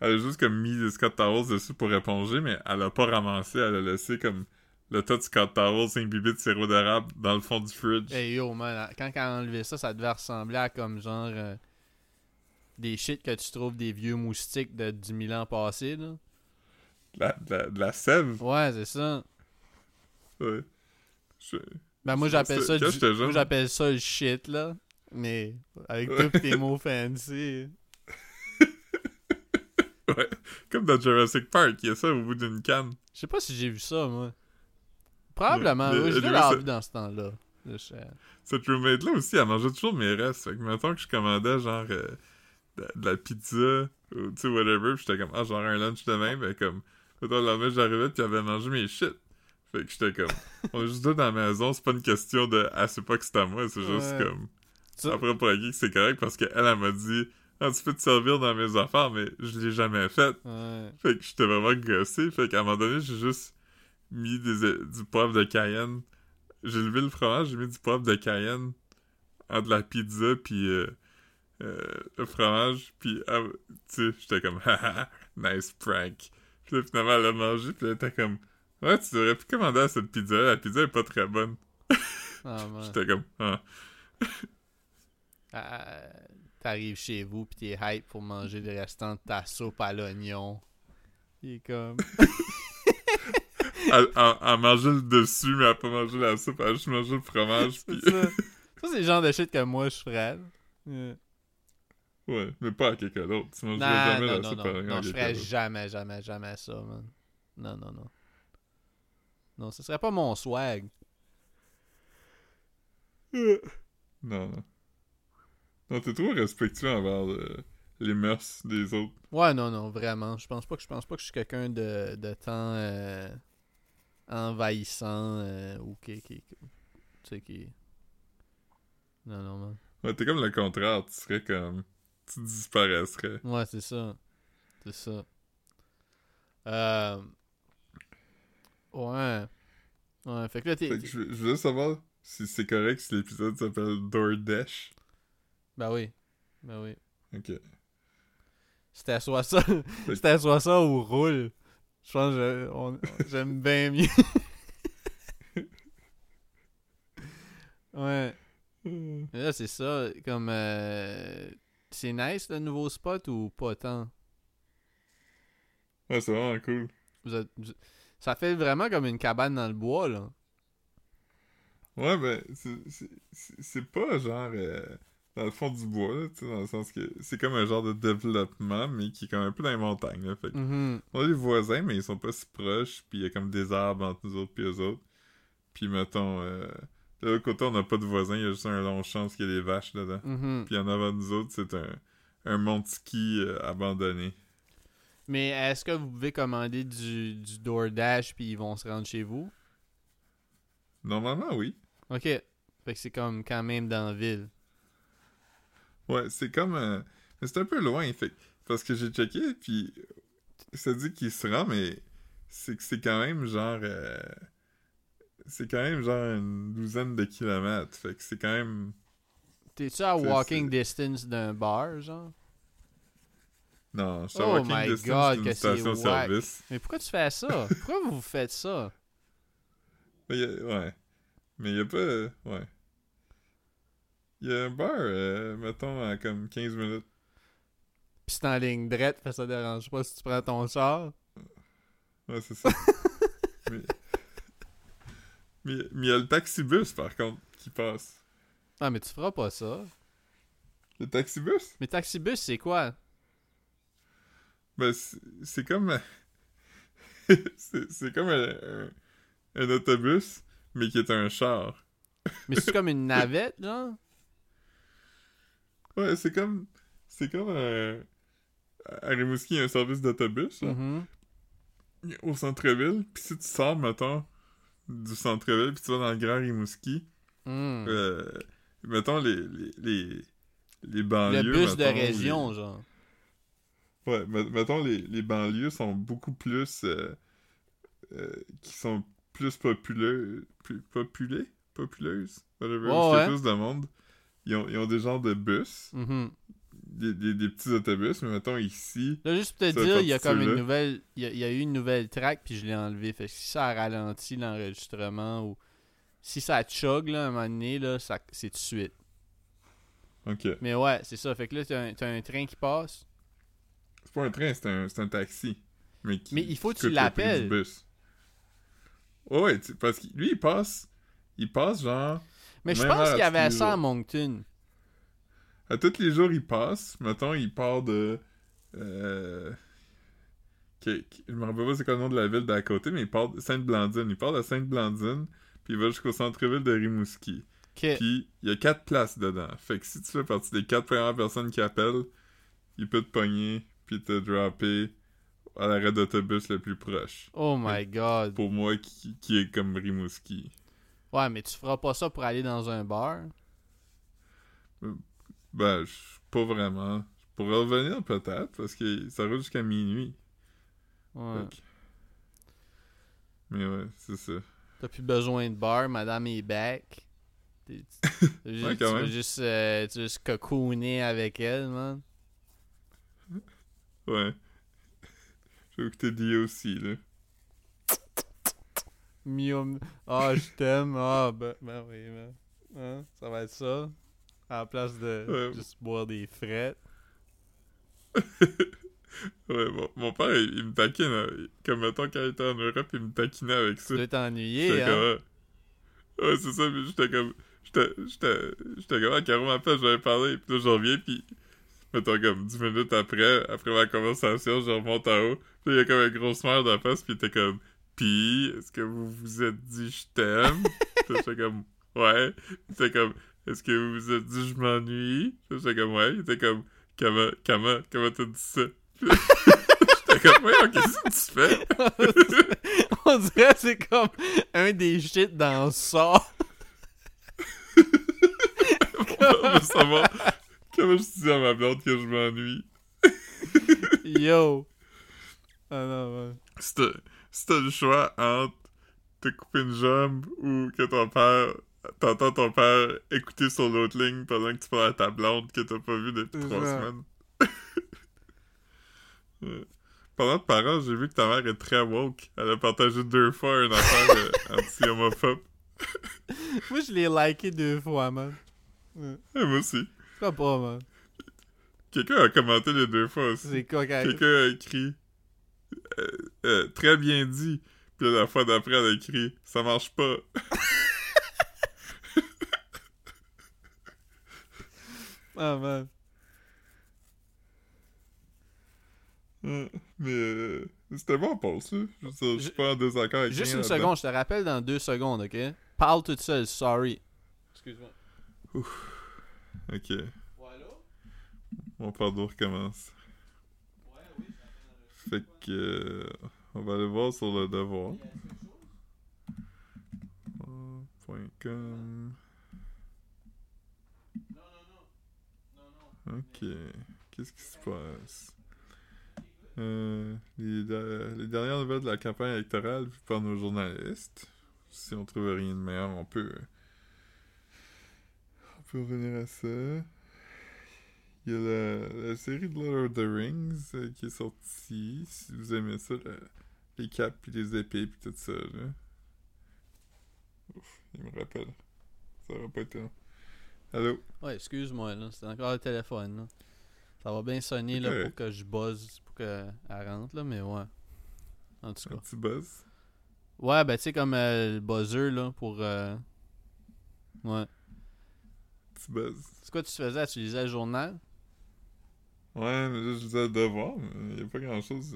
elle a juste comme mis des Scott Towels dessus pour éponger, mais elle a pas ramassé, elle a laissé comme le tas de Scott Towels imbibé de sirop d'érable dans le fond du fridge. Hey yo, man, quand elle a enlevé ça, ça devait ressembler à comme genre euh, des shit que tu trouves des vieux moustiques de 10 000 ans passés, là. De la, de la, de la sève? Ouais, c'est ça. Ouais. Je- Ben moi j'appelle ça, du- moi j'appelle ça le shit, là. Mais avec tous tes mots fancy. Ouais. Comme dans Jurassic Park, il y a ça au bout d'une canne. Je sais pas si j'ai vu ça, moi. Probablement. Ouais, ça- vu dans ce temps-là. Cette roommate-là aussi, elle mangeait toujours mes restes. Fait que mettons que je commandais genre euh, de, de la pizza ou tu sais, whatever, pis j'étais comme, ah, genre un lunch demain, ben comme, le lendemain, j'arrivais pis elle avait mangé mes shit. Fait que j'étais comme, on est juste deux dans la maison, c'est pas une question de, ah, c'est pas que c'est à moi, c'est juste Ouais. comme, Ça- après pour geek, c'est correct parce qu'elle, elle m'a dit, ah, tu peux te servir dans mes affaires, mais je l'ai jamais fait. Ouais. Fait que j'étais vraiment gossé. Fait qu'à un moment donné, j'ai juste mis des, du poivre de Cayenne. J'ai levé le fromage, j'ai mis du poivre de Cayenne entre la pizza puis euh, euh, le fromage. Puis, ah, tu sais, j'étais comme, haha, nice prank. Puis là, finalement, elle a mangé, puis elle était comme, ouais, tu devrais plus commander à cette pizza. La pizza est pas très bonne. Ah. J'étais comme, ah. Ah, T'arrives chez vous pis t'es hype pour manger le restant de ta soupe à l'oignon. Il est comme. Elle mangeait le dessus, mais a pas mangé la soupe, a juste mangé le fromage. Puis, ça. Ça, c'est le genre de shit que moi je ferais. Yeah. ouais, mais pas à quelqu'un d'autre. Tu mangerais Non, jamais non, la non, soupe non, à non, quelqu'un je ferais jamais, jamais, jamais ça, man. Non, non, non. Non, ce serait pas mon swag. Non, non. Non, t'es trop respectueux envers euh, les mœurs des autres. Ouais, non, non, vraiment. Je pense pas que je pense pas que je suis quelqu'un de, de temps euh, envahissant euh, ou qui, qui, qui- tu sais qui. Non, non, man. Ouais, t'es comme le contraire, tu serais comme... Tu disparaîtrais. Ouais, c'est ça. C'est ça. Euh... Ouais. Ouais, fait que là, t'es... Fait que je, je veux juste savoir si c'est correct si l'épisode s'appelle DoorDash. Ben oui. Ben oui. Ok. C'était soit ça. C'était soit ça ou roule. Je pense que j'aime bien mieux. ouais. Là, c'est ça. Comme. euh, C'est nice le nouveau spot ou pas tant? Ouais, c'est vraiment cool. Vous êtes- vous- Ça fait vraiment comme une cabane dans le bois, là. Ouais, ben, c'est- pas genre euh, dans le fond du bois, là, tu sais, dans le sens que c'est comme un genre de développement, mais qui est comme un peu dans les montagnes, là. Fait que Mhm. on a des voisins, mais ils sont pas si proches, puis il y a comme des arbres entre nous autres puis eux autres. Puis mettons, euh, de l'autre côté, on n'a pas de voisins, il y a juste un long champ parce qu'il y a des vaches dedans. Mhm. Puis en avant de nous autres, c'est un, un monte ski euh, abandonné. Mais est-ce que vous pouvez commander du, du DoorDash puis ils vont se rendre chez vous? Normalement, oui. Ok. Fait que c'est comme quand même dans la ville. Ouais, c'est comme. euh, mais c'est un peu loin, fait Parce que j'ai checké, puis ça dit qu'il se rend, mais c'est que c'est quand même genre. euh, c'est quand même genre une douzaine de kilomètres. Fait que c'est quand même. T'es-tu à walking distance d'un bar, genre? Non, je Oh my distance God, que c'est. Mais pourquoi tu fais ça? Pourquoi vous faites ça? Mais a- ouais. Mais il y a pas. euh, ouais. Il y a un bar, euh, mettons, à comme 15 minutes. Pis c'est en ligne droite, fait ça dérange pas si tu prends ton char. Ouais, c'est ça. mais. Mais mais il y a le taxibus, par contre, qui passe. Ah, mais tu feras pas ça. Le taxibus? Mais taxibus, c'est quoi? Ben, c'est comme. c'est c'est comme un, un, un autobus, mais qui est un char. Mais c'est comme une navette, genre? Ouais, c'est comme. C'est comme un. À Rimouski, il y a un service d'autobus, Mhm. au centre-ville. Puis si tu sors, mettons, du centre-ville, puis tu vas dans le Grand Rimouski, Mm. euh, mettons les, les, les, les banlieues. Le bus de région, les- genre. Ouais, me- mettons, les, les banlieues sont beaucoup plus. euh, euh, qui sont plus populeux. Plus, populées Populeuses Whatever. Ouais. plus de monde. Ils ont, ils ont des genres de bus, Mhm. des, des, des petits autobus, mais mettons ici. Là, juste pour te dire, il y a comme une nouvelle. Il y, a, il y a eu une nouvelle track, puis je l'ai enlevé. Fait que si ça ralentit l'enregistrement ou si ça chug, là, à un moment donné, là, ça, c'est tout de suite. Ok. Mais ouais, c'est ça. Fait que là, t'as un, t'as un train qui passe. C'est pas un train, c'est un, un taxi. Mais, qui, Mais il faut que tu l'appelles. bus? Ouais, tu- parce que lui, il passe. Il passe genre. Mais je pense qu'il y avait ça à. Moncton. À tous les jours, il passe. Mettons, il part de. Euh... que- que- je me rappelle pas c'est quoi le nom de la ville d'à côté, mais il part de Sainte-Blandine. Il part de Sainte-Blandine, puis il va jusqu'au centre-ville de Rimouski. Puis il y a quatre places dedans. Fait que si tu fais partie des quatre premières personnes qui appellent, il peut te pogner, puis te dropper à l'arrêt d'autobus le plus proche. Oh my god. Pour moi, qui, qui est comme Rimouski. Ouais, mais tu feras pas ça pour aller dans un bar? Ben, je- pas vraiment. Je pourrais revenir peut-être, parce que ça roule jusqu'à minuit. Ouais. Que- Mais ouais, c'est ça. T'as plus besoin de bar, madame est back. T'es- juste- Ouais, tu vas juste, euh, tu vas juste cocooner avec elle, man. Ouais. Je vais écouter DOC, là. Mium. Ah, je t'aime. Ah, ben, ben oui, man. Hein, Ça va être ça. À la place de Ouais. juste boire des frettes. Ouais, bon, mon père, il, il me taquine. euh, Comme mettons, quand il était en Europe, il me taquinait avec ça. Tu J'étais hein? comme, ouais, c'est ça, mais j'étais comme, j'étais, j'étais, j'étais comme, ah, Caro m'appelle, j'avais parlé, puis là, je reviens, puis, mettons, comme 10 minutes après, après ma conversation, je remonte en haut, puis il y a comme un gros smile de face, puis il était comme, pis, est-ce que vous vous êtes dit je t'aime? Puis j'étais comme, ouais. Il était comme, est-ce que vous vous êtes dit je m'ennuie? Puis J'étais comme, ouais. Il était comme, comment, comment, comment t'as dit ça? Puis J'étais comme, ouais, qu'est-ce que tu fais? On dirait que c'est comme un des shit dans ça. Veut savoir comment je dis à ma blonde que je m'ennuie? Yo. Ah non. Si t'as le choix entre te couper une jambe ou que ton père. T'entends ton père écouter sur l'autre ligne pendant que tu parles à ta blonde que t'as pas vu depuis trois semaines. Ouais. Pendant te parler, j'ai vu que ta mère est très woke. Elle a partagé deux fois une affaire anti-homophobe. Moi, je l'ai liké deux fois, man. Ouais. Et moi aussi. Pourquoi pas, man? Quelqu'un a commenté les deux fois aussi. C'est quoi quand... Quelqu'un a écrit euh, euh, très bien dit. Puis la fois d'après, elle a écrit ça marche pas. Ah, man. Ouais, Mais euh, c'était bon pour ça. Je suis pas en désaccord avec Juste une là-dedans. seconde, je te rappelle dans deux secondes, ok? Parle toute seule, sorry. Excuse-moi. Ok, mon pardon recommence. Fait que euh, on va aller voir sur le devoir. Euh, Point com. Ok. Qu'est-ce qui se passe? Euh, les, les dernières nouvelles de la campagne électorale par nos journalistes. Si on trouve rien de meilleur, on peut. Peut revenir à ça. Il y a la, la série de Lord of the Rings euh, qui est sortie. Si vous aimez ça, les capes puis les épées puis tout ça, là. Ouf, il me rappelle. Ça aurait pas été long. Allô? Ouais, excuse-moi, là. C'est encore le téléphone, là. Ça va bien sonner, là, pour que je buzz, pour qu'elle rentre, là, mais ouais. En tout Un cas. petit buzz? Ouais, ben, tu sais, comme euh, le buzzer, là, pour... euh, Ouais. Petit buzz. C'est quoi tu faisais? Tu lisais le journal? Ouais, mais je disais le devoir, mais il y a pas grand chose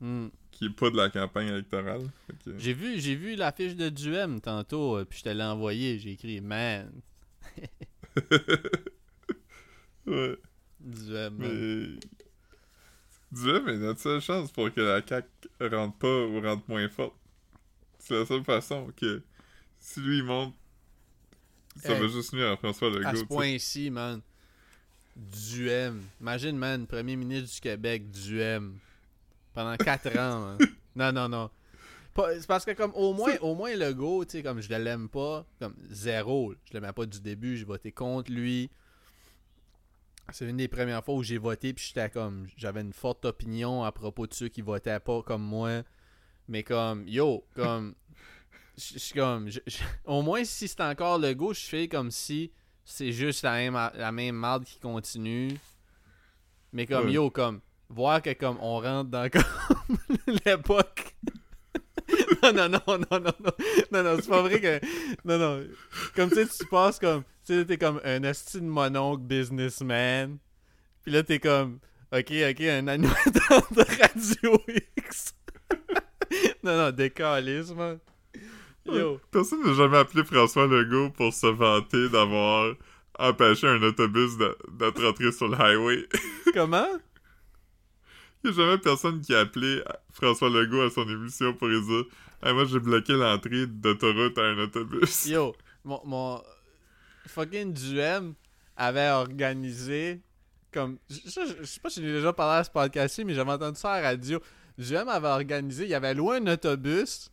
Hmm. qui est pas de la campagne électorale. Que- J'ai vu, j'ai vu l'affiche de Duem tantôt, euh, puis je te l'ai envoyé. J'ai écrit, man, ouais, mais. Dis-le, mais notre seule chance pour que la CAQ rentre pas ou rentre moins forte, c'est la seule façon que si lui il monte, ça Hey. va juste à François Legault. À ce point-ci, man. Duem. Imagine, man, premier ministre du Québec, Duem. Pendant 4 ans, man. Non, non, non. C'est parce que, comme, au moins, au moins, Legault, tu sais, comme, je le l'aime pas, comme, zéro. Je l'aimais pas du début, j'ai voté contre lui. C'est une des premières fois où j'ai voté, puis j'étais comme, j'avais une forte opinion à propos de ceux qui votaient pas comme moi. Mais comme, yo, comme, je suis comme, je- je- au moins si c'est encore Legault, je fais comme si c'est juste la même, la même marde qui continue. Mais comme, Ouais. yo, comme, voir que comme on rentre dans comme l'époque. non, non, non, non, non, non, non, non, c'est pas vrai que. Non, non. Comme tu sais, tu passes comme. Tu sais, t'es comme un esti de mononcle businessman. Puis là, t'es comme. Ok, ok, un animateur de Radio X. non, non, décalisse, man. Yo. Personne n'a jamais appelé François Legault pour se vanter d'avoir empêché un autobus d'être rentré sur le highway. Comment? Il n'y a jamais personne qui a appelé François Legault à son émission pour lui dire Hey, Moi, j'ai bloqué l'entrée d'autoroute à un autobus. Yo, mon, mon fucking Duem avait organisé comme je, je- je sais pas si j'ai déjà parlé à ce podcast mais j'avais entendu ça à la radio. Duem avait organisé, il avait loué un autobus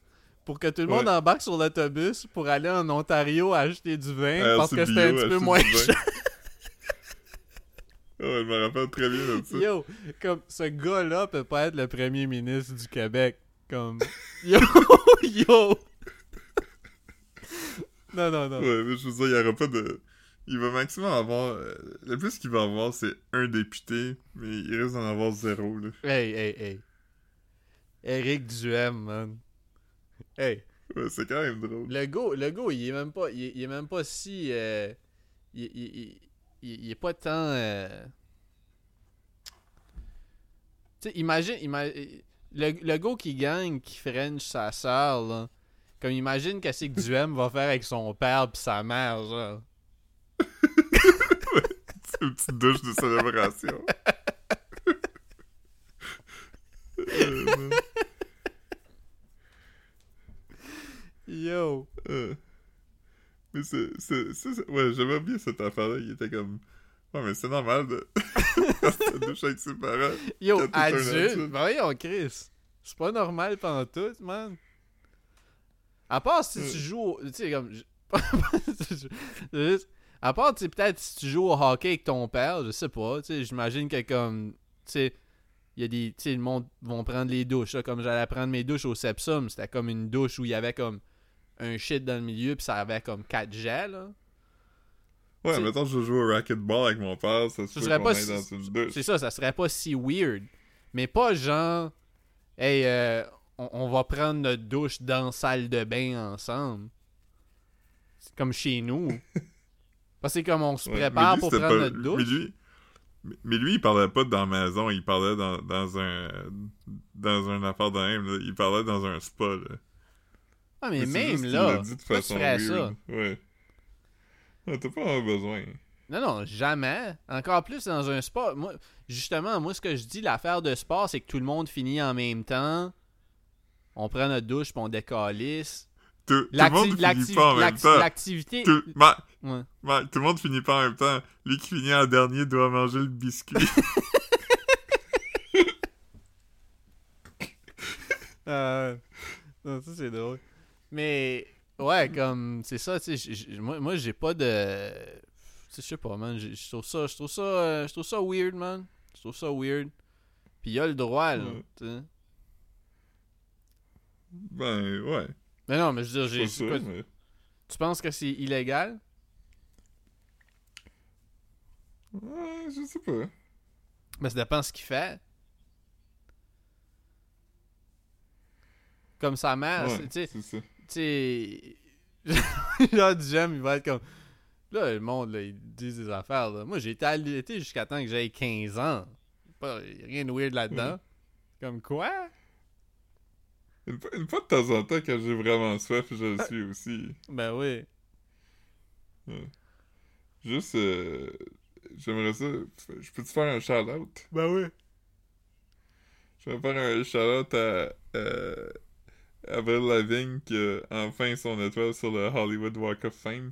pour que tout le monde Ouais. embarque sur l'autobus pour aller en Ontario acheter du vin Ah, parce que c'était un petit peu moins cher. Ouais, je me rappelle très bien de ça. Yo, comme ce gars-là peut pas être le premier ministre du Québec. Comme yo yo. non non non. Ouais, mais je veux dire, il n'y aura pas de. Il va maximum avoir. euh, Le plus qu'il va avoir, c'est un député, mais il risque d'en avoir zéro, là. Hey hey hey. Eric Duhem, man. Hey. Ouais, c'est quand même drôle. Le go, le go, il est même pas, il est, il est même pas si, euh, il, il, est pas tant, euh, tu sais, imagine, ima- le, le go qui gagne, qui French sa soeur, là, comme imagine qu'est-ce que Duhem va faire avec son père pis sa mère, genre. C'est une petite douche de célébration. Euh, non. Yo. Euh. Mais c'est. c'est- c'est- c'est- Ouais, j'aimais bien cette affaire-là. Il était comme. Ouais, mais c'est normal de. Avec ses parents. Yo, adulte, ben voyons, Chris. C'est pas normal pendant tout, man. À part si Euh. tu joues. au- Tu sais, comme. à part, tu sais, peut-être si tu joues au hockey avec ton père, je sais pas. Tu sais, j'imagine que comme. Tu sais, il y a des. Tu sais, le monde vont prendre les douches. là, comme j'allais prendre mes douches au Sepsum, c'était comme une douche où il y avait comme un shit dans le milieu, puis ça avait comme 4 jets, là. Ouais, C'est- mettons, je joue au racquetball avec mon père, ça se serait pas si- dans une douche. C'est ça, ça serait pas si weird. Mais pas genre, hey, euh, on, on va prendre notre douche dans la salle de bain ensemble. C'est comme chez nous. Parce que c'est comme on se Ouais, prépare lui, pour prendre pas- notre douche. Mais lui, mais- mais lui, il parlait pas dans la maison, il parlait dans, dans un dans un affaire de même, là. Il parlait dans un spa, là. Ah, mais même là, dit de pourquoi tu façon ferais weird. ça? Ouais. Ouais, T'as pas besoin. Non, non, jamais. Encore plus dans un sport. Moi, justement, moi, ce que je dis, l'affaire de sport, c'est que tout le monde finit en même temps. On prend notre douche, puis on décalisse. Tout, tout le monde finit pas en même temps. L'activité. Tout, Ma- Ouais. Ma- tout le monde finit pas en même temps. Lui qui finit en dernier doit manger le biscuit. Euh, non, ça c'est drôle. Mais ouais, comme c'est ça, tu sais, moi, moi j'ai pas de je sais pas man, je trouve ça je trouve ça euh, je trouve ça weird man. Je trouve ça weird. Puis il a le droit là, Ouais. tu sais. ben, ouais. Mais non, mais je veux dire, j'ai mais... tu penses que c'est illégal? Ouais, je sais pas. Mais ça dépend ce qu'il fait. Comme sa mère, Ouais, tu sais, c'est ça. Tu sais, genre du j'aime, il va être comme. Là, le monde, là, ils disent des affaires. Là. Moi, j'ai été allaité jusqu'à temps que j'aie 15 ans. Pas, rien de weird là-dedans. Comme quoi? Une, fois- une fois de temps en temps, quand j'ai vraiment soif, je le suis aussi. Ben oui. Juste, euh, j'aimerais ça. Je peux-tu faire un shout-out? Ben oui. Je vais faire un shout-out à euh, Avril Lavigne qui a enfin son étoile sur le Hollywood Walk of Fame.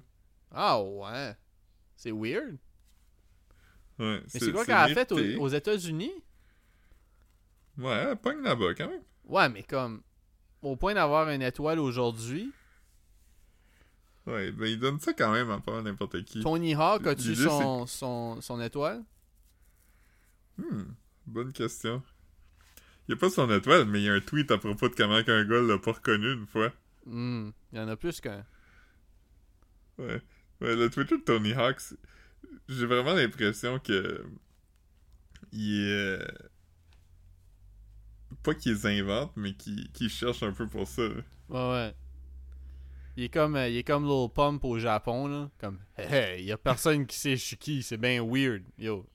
Ah ouais. C'est weird. Ouais, Mais c'est quoi qu'elle a fait aux, aux États-Unis? Ouais, elle pogne là-bas quand même. Ouais, mais comme. Au point d'avoir une étoile aujourd'hui, Ouais, ben il donne ça quand même à pas n'importe qui. Tony Hawk a-tu son, son, son étoile? Hmm, bonne question. Il a pas son étoile, mais il y a un tweet à propos de comment qu'un gars l'a pas reconnu une fois. Hmm, il y en a plus qu'un. Ouais. Ouais, le Twitter de Tony Hawk, c'est- j'ai vraiment l'impression que. Il est. euh, Pas qu'il les invente, mais qu'il qu'il cherche un peu pour ça. là. Ouais, ouais. Il est comme, euh, il est comme Lil Pump au Japon, là. Comme, hey, hey, y a personne qui sait je suis qui, c'est bien weird. Yo.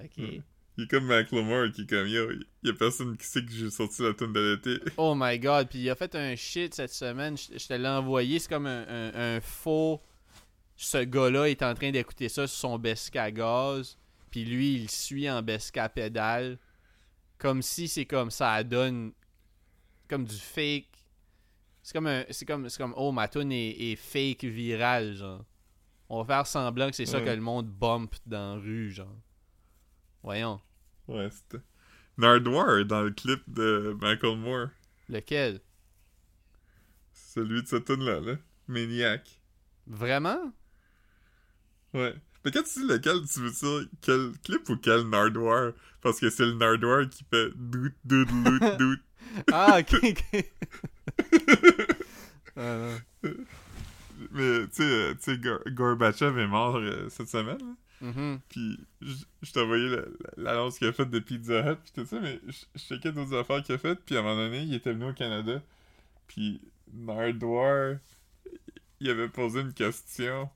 Ok. Ouais. Il est comme Macklemore qui est comme yo, il y a personne qui sait que j'ai sorti la tune de l'été. Oh my god, puis il a fait un shit cette semaine, je, je te l'ai envoyé, c'est comme un, un- un faux. Ce gars-là est en train d'écouter ça sur son Besca à gaz, puis lui il suit en Besca à pédale, comme si c'est comme ça donne comme du fake. C'est comme un, c'est comme, c'est comme oh ma tune est, est fake viral genre. On va faire semblant que c'est ça que le monde bump dans la rue genre. Voyons, Ouais, c'était. Nardwar dans le clip de Macklemore. lequel? Celui de cette tune-là, là. Maniac. Vraiment? Ouais. Mais quand tu dis lequel, tu veux dire quel clip ou quel Nardwar? Parce que c'est le Nardwar qui fait dout, dout, lout, dout. Ah, ok, ok. Ah, non. Mais, tu sais, tu sais, Gor- Gorbatchev est mort euh, cette semaine, là. Mhm. Puis, je je t'ai envoyé la- la- l'annonce qu'il a faite de Pizza Hut, puis tout ça, mais je je checkais d'autres affaires qu'il a faites, puis à un moment donné, il était venu au Canada, puis Nardwar, il avait posé une question,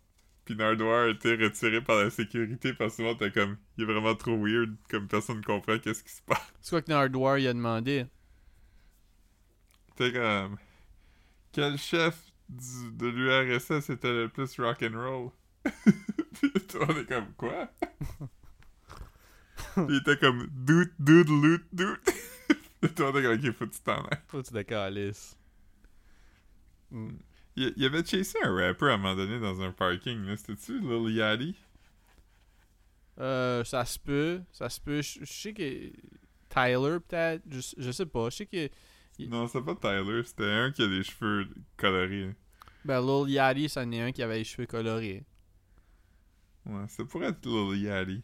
puis Nardwar a été retiré par la sécurité parce que souvent t'es comme, il est vraiment trop weird, comme personne comprend qu'est-ce qui se passe. C'est quoi que Nardwar il a demandé? T'es comme, quel chef du- de l'URSS était le plus rock'n'roll? monde est comme, quoi? Il était comme, doot, doot, loot, doot. Puis le monde est comme, ok, faut que tu t'en ailles. Faut que tu décalisses. Mm. Il, il avait chasé un rapper à un moment donné dans un parking, là? C'était-tu Lil Yachty? Euh, ça se peut. Ça se peut. Je je sais que. Tyler, peut-être. Je, je sais pas. Je sais que. Il- Non, c'est pas Tyler, c'était un qui a des cheveux colorés. Ben, Lil Yachty, c'en est un qui avait les cheveux colorés. Ouais, ça pourrait être Lil Yachty.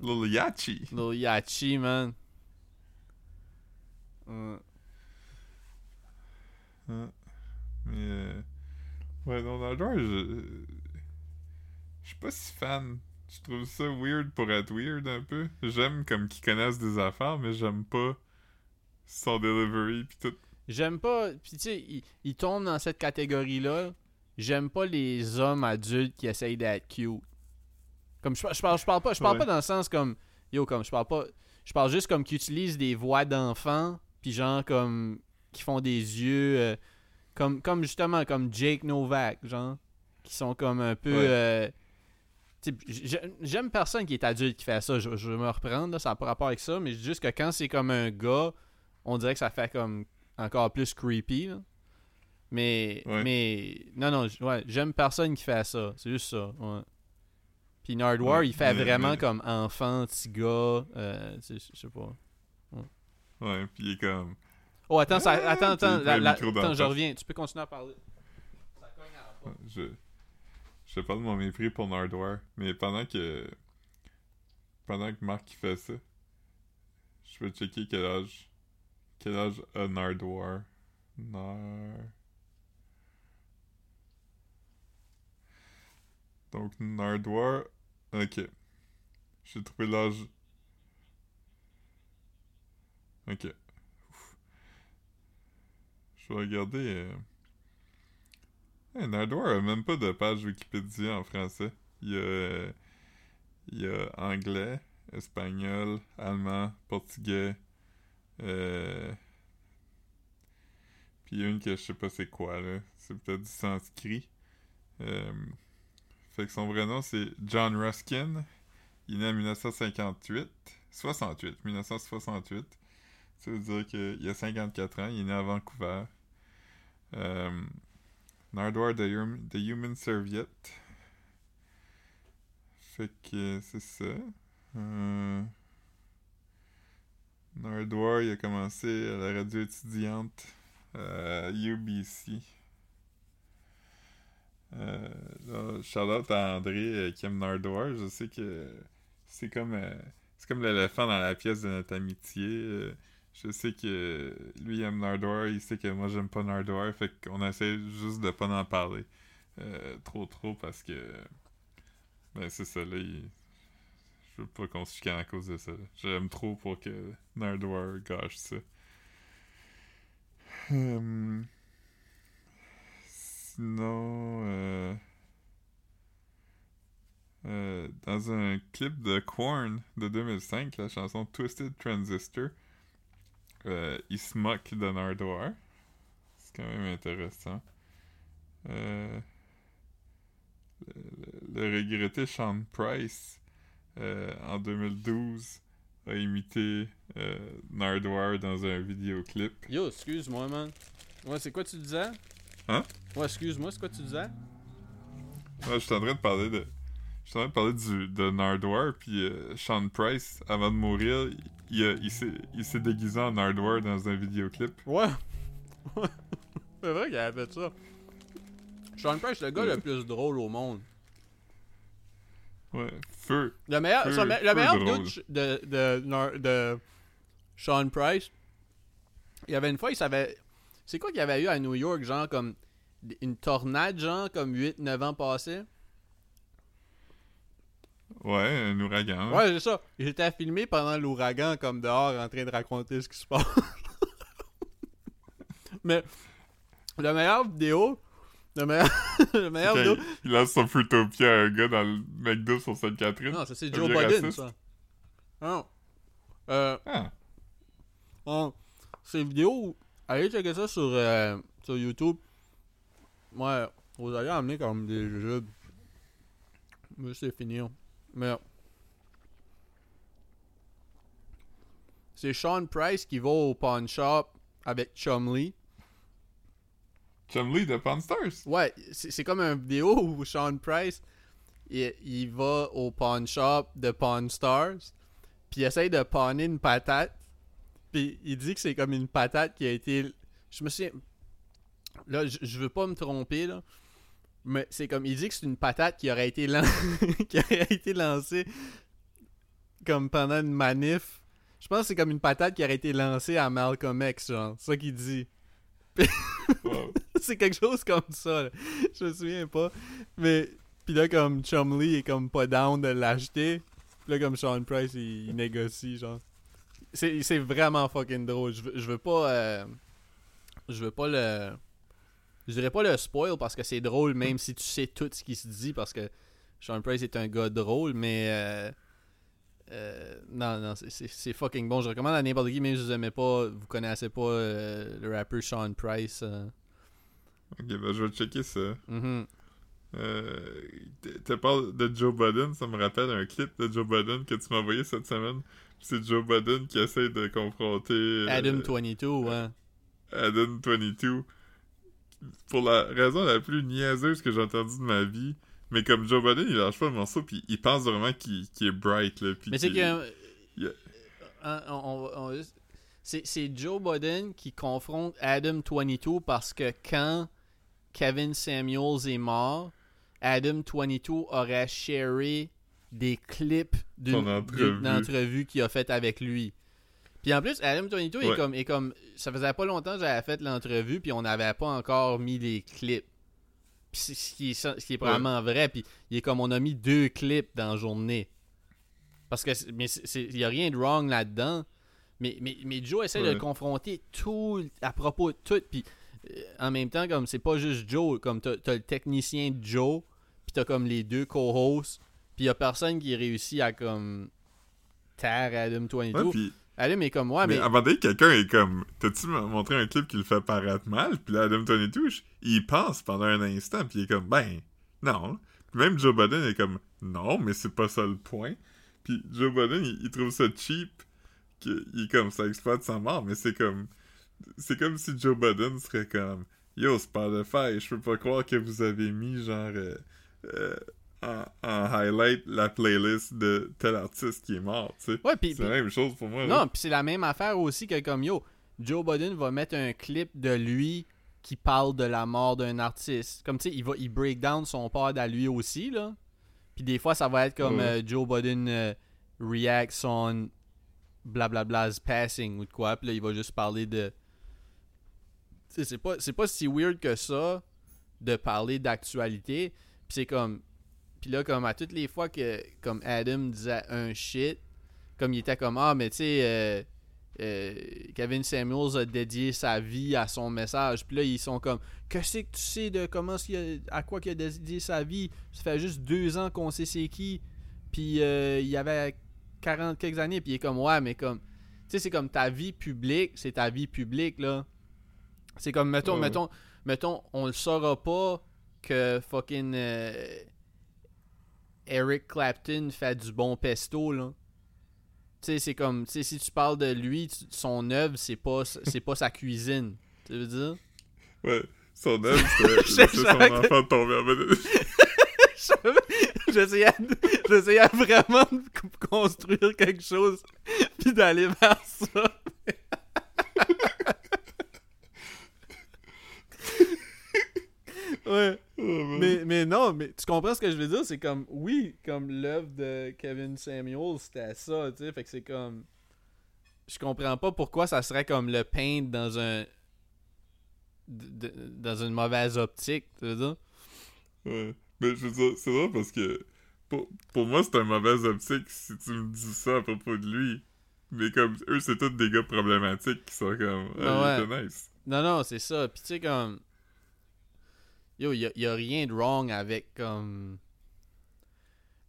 Lil Yachty. Lil Yachty, man. Ouais. Mais euh... Ouais, non, Nardwar, je... Je suis pas si fan. Je trouve ça weird pour être weird un peu. J'aime comme qu'ils connaissent des affaires, mais j'aime pas son delivery pis tout. J'aime pas. Puis, tu sais, il, il tombe dans cette catégorie-là. J'aime pas les hommes adultes qui essayent d'être cute. Comme, je, je parle, je parle pas, je parle Ouais. pas dans le sens comme. Yo, comme, je parle pas. Je parle juste comme qu'ils utilisent des voix d'enfants. Puis, genre, comme. Qui font des yeux. euh, comme, comme justement, comme Jake Novak, genre. Qui sont comme un peu. Ouais. euh, J'aime personne qui est adulte qui fait ça. Je, je vais me reprendre, là, ça n'a pas rapport avec ça. Mais juste que quand c'est comme un gars, on dirait que ça fait comme encore plus creepy. là. Mais, Ouais. mais non, non, ouais, j'aime personne qui fait ça. C'est juste ça. Ouais. Puis Nardwar, il fait mais- vraiment mais- comme enfant, petit gars. euh, je sais pas. Ouais, pis il est comme... Oh, attends, ça, Ah, attends, attends, la- la- attends, je reviens. Tu peux continuer à parler. Ça cogne à la porte. Je... Je pas de mon mépris pour Nardwar, mais pendant que... Pendant que Marc fait ça, je vais checker quel âge... Quel âge a Nardwar. Nar... Donc Nardwar... Ok. J'ai trouvé l'âge... Ok. Je vais regarder... euh, Hey, Nardwar a même pas de page Wikipédia en français. Il y a, euh, anglais, espagnol, allemand, portugais, euh, puis il y a une que je sais pas c'est quoi là. C'est peut-être du sanskrit. Euh, son vrai nom c'est John Ruskin. Il est né en 1958. 68, 1968. Ça veut dire qu'il a 54 ans. Il est né à Vancouver. Euh, Nardwar the, Hum- Human Serviette. Fait que c'est ça. Euh, Nardwar, il a commencé à la radio étudiante à UBC. Euh, shout out à André euh, aime Nardwar. Je sais que c'est comme euh, c'est comme l'éléphant dans la pièce de notre amitié. Euh, je sais que lui aime Nardwar, il sait que moi j'aime pas Nardwar, fait qu'on essaie juste de pas en parler euh, trop trop parce que ben c'est ça là, je veux pas qu'on se à cause de ça. J'aime trop pour que Nardwar gâche ça. Hum, Sinon, euh, euh, dans un clip de Korn de 2005, la chanson Twisted Transistor, euh, il se moque de Nardwar. C'est quand même intéressant. Le, le regretté Sean Price, en 2012, a imité Nardwar dans un vidéoclip. Yo, excuse-moi, man. Ouais, c'est quoi tu disais? Hein? Ouais, excuse-moi, c'est quoi tu disais? Ouais, je suis en train de parler de. Je suis en train de parler du, de Nardwar, puis euh, Sean Price, avant de mourir, il, il s'est il s'est déguisé en Nardwar dans un vidéoclip. Ouais. C'est vrai qu'il avait fait ça. Sean Price, le gars le plus drôle au monde. Ouais, feu. Le meilleur, peu le meilleur de, de, de Sean Price, il y avait une fois, il savait. C'est quoi qu'il y avait eu à New York, genre comme une tornade, genre comme 8-9 ans passés? Ouais, un ouragan. Ouais, c'est ça. J'étais filmé pendant l'ouragan, comme dehors, en train de raconter ce qui se passe. Mais la meilleure vidéo. Le meilleur, le meilleur vidéo. il, lance son Fruitopia à un gars dans le McDo sur Sainte-Catherine. Non, ça c'est Joe Biden, raciste. ça. Non. Euh, Ah, on- ces vidéos, allez checker ça sur, euh, sur YouTube. Ouais, vous allez amener comme des jujubes. Mais c'est fini. hein. Mais. C'est Sean Price qui va au pawn shop avec Chumley. Chumley de Pawn Stars. Ouais, c'est comme une vidéo où Sean Price il, il va au pawn shop de Pawn Stars. puis il essaye de panner une patate. Puis il dit que c'est comme une patate qui a été. Je me souviens. Là, je, je veux pas me tromper, là. Mais c'est comme. Il dit que c'est une patate qui aurait été, lan- qui aurait été lancée comme pendant une manif. Je pense que c'est comme une patate qui aurait été lancée à Malcolm X, genre. C'est ça qu'il dit. Wow. c'est quelque chose comme ça. là. Je me souviens pas. Mais puis là comme Chumley est comme pas down de l'acheter. Puis là comme Sean Price il, il négocie genre. C'est c'est vraiment fucking drôle. Je veux, je veux pas euh, je veux pas le je dirais pas le spoil parce que c'est drôle même si tu sais tout ce qui se dit parce que Sean Price est un gars drôle mais euh, euh, non, non, c'est- fucking bon. Je recommande à n'importe qui, même si vous aimez pas, vous connaissez pas euh, le rappeur Sean Price. euh. Ok, ben je vais checker ça. Mhm. Euh, t- tu parles de Joe Budden, ça me rappelle un clip de Joe Budden que tu m'as envoyé cette semaine. C'est Joe Budden qui essaie de confronter euh, Adam 22, ouais. Adam 22 pour la raison la plus niaiseuse que j'ai entendue de ma vie. Mais comme Joe Budden, il lâche pas le morceau, puis il pense vraiment qu'il est bright, là. puis Mais c'est que. on- on- on- c'est Joe Budden qui confronte Adam 22 parce que quand Kevin Samuels est mort, Adam 22 aurait sharé des clips d'une entrevue. qu'il a faite avec lui. Puis en plus, Adam 22 est comme, est comme. Ça faisait pas longtemps que j'avais fait l'entrevue, puis on n'avait pas encore mis les clips. Puis c'est- ce qui est, ce qui est probablement vrai, puis il est comme on a mis deux clips dans la journée. Parce que, mais il y a rien de wrong là-dedans. Mais, mais, mais Joe essaie de le confronter tout à propos de tout. Puis euh, en même temps, comme c'est pas juste Joe, comme t'as as le technicien de Joe, puis t'as comme les deux co-hosts, puis il y a personne qui réussit à comme taire Adam 22. Ouais, puis Adam est comme ouais, mais, mais. à un moment donné, quelqu'un est comme T'as-tu montré un clip qui le fait paraître mal? Puis là, Adam 22, je- il pense pendant un instant, puis il est comme Ben, non. Puis même Joe Budden est comme Non, mais c'est pas ça le point. Puis Joe Budden, il, il trouve ça cheap, qu'il il est comme ça exploite sa mort, mais c'est comme. C'est comme si Joe Budden serait comme Yo, Spotify, je peux pas croire que vous avez mis genre. euh, euh, en, en highlight la playlist de tel artiste qui est mort, tu sais. Ouais, C'est la même chose pour moi. Non, puis c'est la même affaire aussi que comme yo, Joe Budden va mettre un clip de lui qui parle de la mort d'un artiste. Comme tu sais, il va il break down son part à lui aussi là. Puis des fois ça va être comme Ouais. euh, Joe Budden euh, reacts on blablabla's passing ou de quoi. Puis là il va juste parler de Tu sais, c'est pas c'est pas si weird que ça de parler d'actualité. Puis c'est comme puis là comme à toutes les fois que comme Adam disait un shit comme il était comme ah mais tu sais euh, euh, Kevin Samuels a dédié sa vie à son message. Puis là ils sont comme que c'est que tu sais de comment a- à quoi qu'il a dédié sa vie? Ça fait juste deux ans qu'on sait c'est qui. Puis euh, il y avait 40 quelques années puis il est comme ouais mais comme tu sais c'est comme ta vie publique c'est ta vie publique là. C'est comme mettons Ouais. mettons mettons on le saura pas que fucking euh, Eric Clapton fait du bon pesto là. Tu sais, c'est comme, tu sais, si tu parles de lui, tu- son œuvre, c'est pas, c'est pas sa cuisine. Tu veux dire? Ouais, son œuvre, laisser son enfant tomber en. J'essayais, j'essayais vraiment de construire quelque chose, puis d'aller vers ça. ouais. Oh. Mais, mais non, mais tu comprends ce que je veux dire? C'est comme, oui, comme l'œuvre de Kevin Samuel, c'était ça, tu sais. Fait que c'est comme. Je comprends pas pourquoi ça serait comme le peindre dans un. d- d- dans une mauvaise optique, tu veux dire? Ouais. Mais je veux dire, c'est drôle parce que pour, pour moi, c'est un mauvais optique si tu me dis ça à propos de lui. Mais comme eux, c'est tous des gars problématiques qui sont comme. Ah, Ouais. nice. Non, non, c'est ça. Puis tu sais, comme. Yo, y a, y a rien de wrong avec comme.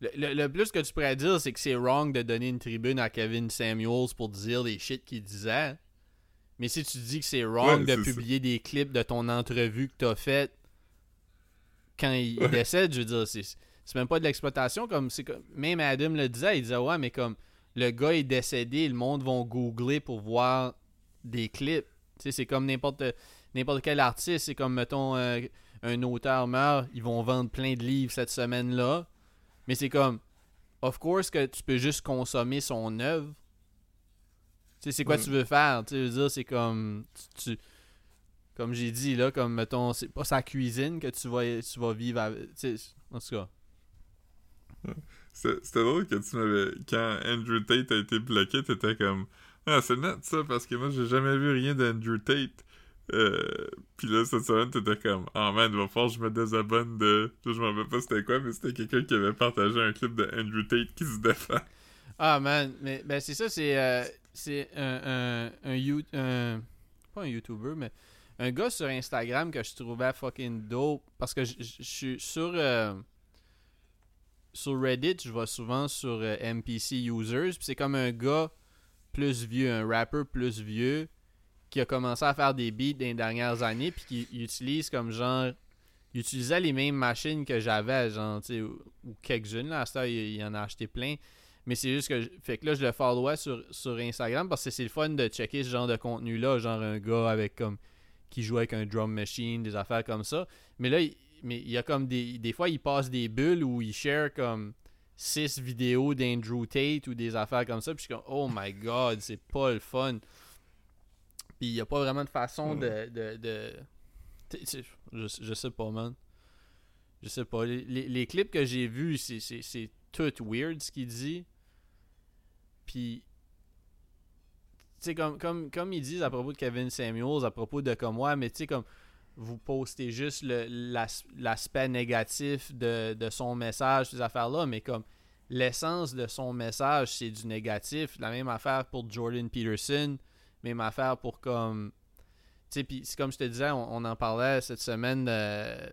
Le, le- le plus que tu pourrais dire, c'est que c'est wrong de donner une tribune à Kevin Samuels pour dire les shit qu'il disait. Mais si tu dis que c'est wrong Ouais, de ça. publier des clips de ton entrevue que t'as faite quand il, il Ouais. décède, je veux dire, c'est c'est même pas de l'exploitation. comme c'est comme Même Adam le disait, il disait Ouais, mais comme le gars est décédé, le monde va googler pour voir des clips. Tu sais, c'est comme n'importe n'importe quel artiste. C'est comme, mettons, euh, un auteur meurt, ils vont vendre plein de livres cette semaine-là. Mais c'est comme, of course que tu peux juste consommer son œuvre. Tu sais, c'est quoi tu veux faire? Tu veux dire, c'est comme. Tu, tu- comme j'ai dit, là, comme mettons, c'est pas sa cuisine que tu vas, tu vas vivre avec. Tu sais, en tout cas. C'était c'était drôle que tu m'avais. Quand Andrew Tate a été bloqué, t'étais comme. Ah, c'est net ça, parce que moi j'ai jamais vu rien d'Andrew Tate. Euh, Puis là, cette semaine, t'étais comme. Ah man, il va falloir que je me désabonne de. Je m'en rappelle pas c'était quoi, mais c'était quelqu'un qui avait partagé un clip de Andrew Tate qui se défend. Ah man, mais ben c'est ça, c'est euh, c'est un, un, un, You- un- pas un YouTuber, mais un gars sur Instagram que je trouvais fucking dope parce que je suis sur euh, sur Reddit, je vais souvent sur euh, NPC users, c'est comme un gars plus vieux, un rapper plus vieux qui a commencé à faire des beats dans les dernières années puis qui il utilise comme genre il utilisait les mêmes machines que j'avais genre tu ou, ou quelques-unes là à il, en a acheté plein. Mais c'est juste que fait que là je le followais sur, sur Instagram parce que c'est le fun de checker ce genre de contenu là genre un gars avec comme qui joue avec un drum machine des affaires comme ça. Mais là il, mais il y a comme des des fois il passe des bulles où il share comme six vidéos d'Andrew Tate ou des affaires comme ça puis je suis comme oh my god c'est pas le fun puis il y a pas vraiment de façon de de, je, je sais pas man. Je sais pas. Les, les- les clips que j'ai vus c'est tout weird ce qu'il dit. Puis tu sais comme comme comme ils disent à propos de Kevin Samuels à propos de comme moi mais tu sais comme vous postez juste l'aspect négatif de, de son message, ces affaires-là, mais comme l'essence de son message, c'est du négatif. La même affaire pour Jordan Peterson, même affaire pour comme. Tu sais, puis c'est comme je te disais, on, on en parlait cette semaine euh,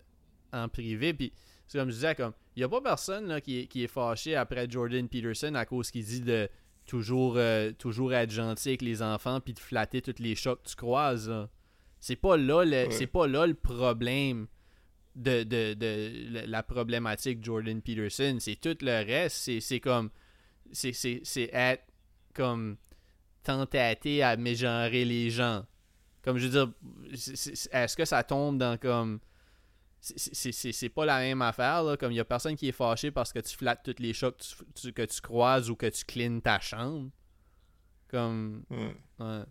en privé, puis c'est comme je disais, comme, il n'y a pas personne là, qui, est, qui est fâché après Jordan Peterson à cause qu'il dit de toujours, euh, toujours être gentil avec les enfants puis de flatter tous les chats que tu croises. C'est pas là le, Ouais. c'est pas là le problème de, de, de la- problématique Jordan Peterson. C'est tout le reste. C'est, comme. C'est être comme tentaté à mégenrer les gens. Comme je veux dire, est-ce que ça tombe dans comme. c'est- pas la même affaire, là. Comme il y a personne qui est fâché parce que tu flattes tous les chats que tu, tu- que tu croises ou que tu cleans ta chambre? Comme. Ouais. ouais.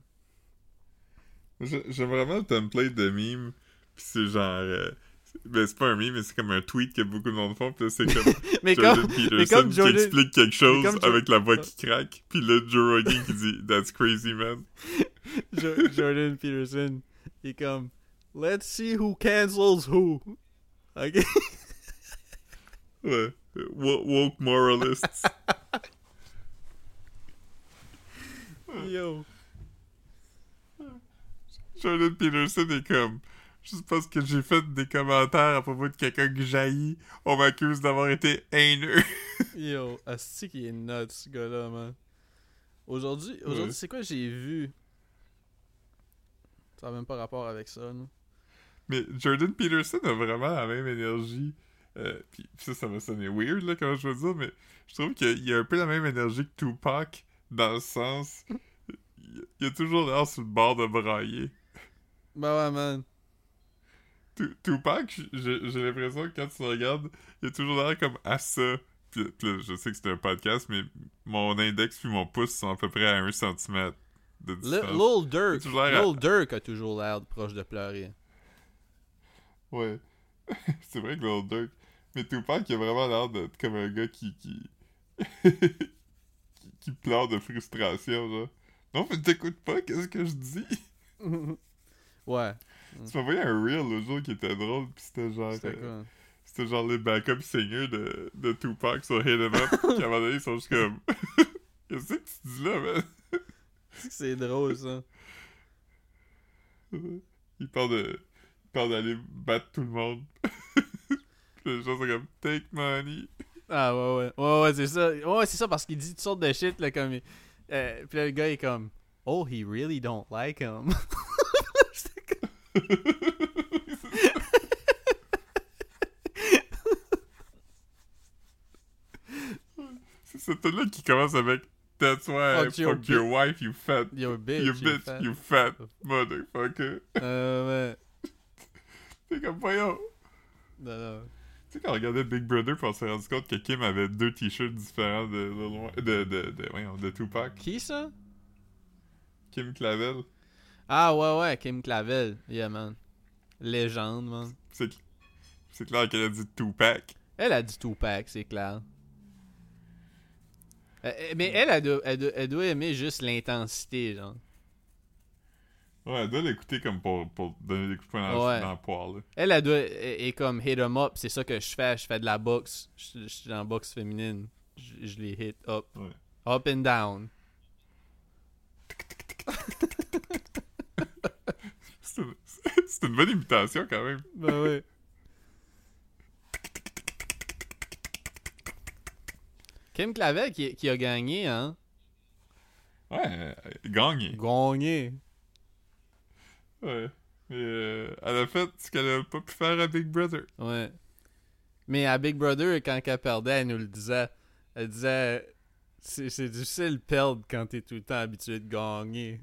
J'ai- J'aime vraiment le template de meme, pis c'est genre. euh, ben, c'est pas un meme, mais c'est comme un tweet que beaucoup de monde font, là, c'est comme Mais Jordan comme. Peterson mais comme Jordan- qui explique quelque chose Jo- avec la voix qui craque, pis là, Joe Rogan qui dit That's crazy, man. Jo- Jordan Peterson, il est comme Let's see who cancels who. Ok? Ouais. Wo- Woke moralists. Yo. Jordan Peterson est comme. Juste parce que j'ai fait des commentaires à propos de quelqu'un que j'haïs, on m'accuse d'avoir été haineux. Yo. Asti qui est nuts, ce gars-là, man. Aujourd'hui, aujourd'hui Ouais. c'est quoi j'ai vu? Ça n'a même pas rapport avec ça, non? Mais Jordan Peterson a vraiment la même énergie. Euh, puis ça, ça va sonner weird, là, quand je veux dire, mais je trouve qu'il y a un peu la même énergie que Tupac, dans le sens. Il a toujours l'air sur le bord de brailler. Bah ouais, man. Tu- Tupac, j'ai l'impression que quand tu le regardes, il a toujours l'air comme à ça. Puis, puis je sais que c'est un podcast, mais mon index puis mon pouce sont à peu près à un centimètre de distance. Durk. Lil Durk a toujours l'air proche de pleurer. Ouais. c'est vrai que Lil Durk. Mais Tupac, il a vraiment l'air d'être comme un gars qui. qui... qui, qui pleure de frustration, genre. Non, mais t'écoutes pas, qu'est-ce que je dis? ouais. Tu m'as envoyé un reel le jour qui était drôle, pis c'était genre. C'était euh? C'était genre les backup singers de, de Tupac sur Hit 'em Up, qui à un moment donné, ils sont juste comme. Qu'est-ce que tu dis là, man? C'est drôle, ça. Ils parlent de. Parlent d'aller battre tout le monde. Les gens sont comme Take money. Ah ouais ouais. Ouais ouais, c'est ça. Ouais, c'est ça parce qu'il dit toutes sortes de shit là comme euh, puis là, le gars est comme Oh, he really don't like him. C'est cette là qui commence avec That's why I Fuck your fuck your wife, you fat. Yo bitch. you bitch, fat. you fat motherfucker. Euh, ouais. C'est comme voyons. Non, non. sais, quand on regardait Big Brother, puis on s'est rendu compte que Kim avait deux t-shirts différents de, de, de, de, de, voyons, de Tupac. Qui ça? Kim Clavel. Ah ouais, ouais, Kim Clavel. Yeah, man. Légende, man. C'est c'est clair qu'elle a dit Tupac. Elle a dit Tupac, c'est clair. Euh, euh, mais elle, elle doit, elle, doit, elle doit aimer juste l'intensité, genre. Ouais, elle doit l'écouter comme pour, pour donner des coups de poing dans, Ouais. dans le poil. là. Elle, elle doit, est, est comme hit 'em up, c'est ça que je fais. Je fais de la boxe. Je, je suis dans la boxe féminine. Je, je les hit up. Ouais. Up and down. C'est une, bonne imitation quand même. Ben oui. Kim Clavel qui, qui a gagné, hein? Ouais, euh, gagné. Gagné. Ouais. Mais euh, elle a fait ce qu'elle a pas pu faire à Big Brother. Ouais. Mais à Big Brother, quand elle perdait, elle nous le disait. Elle disait c'est c'est difficile de perdre quand t'es tout le temps habitué de gagner.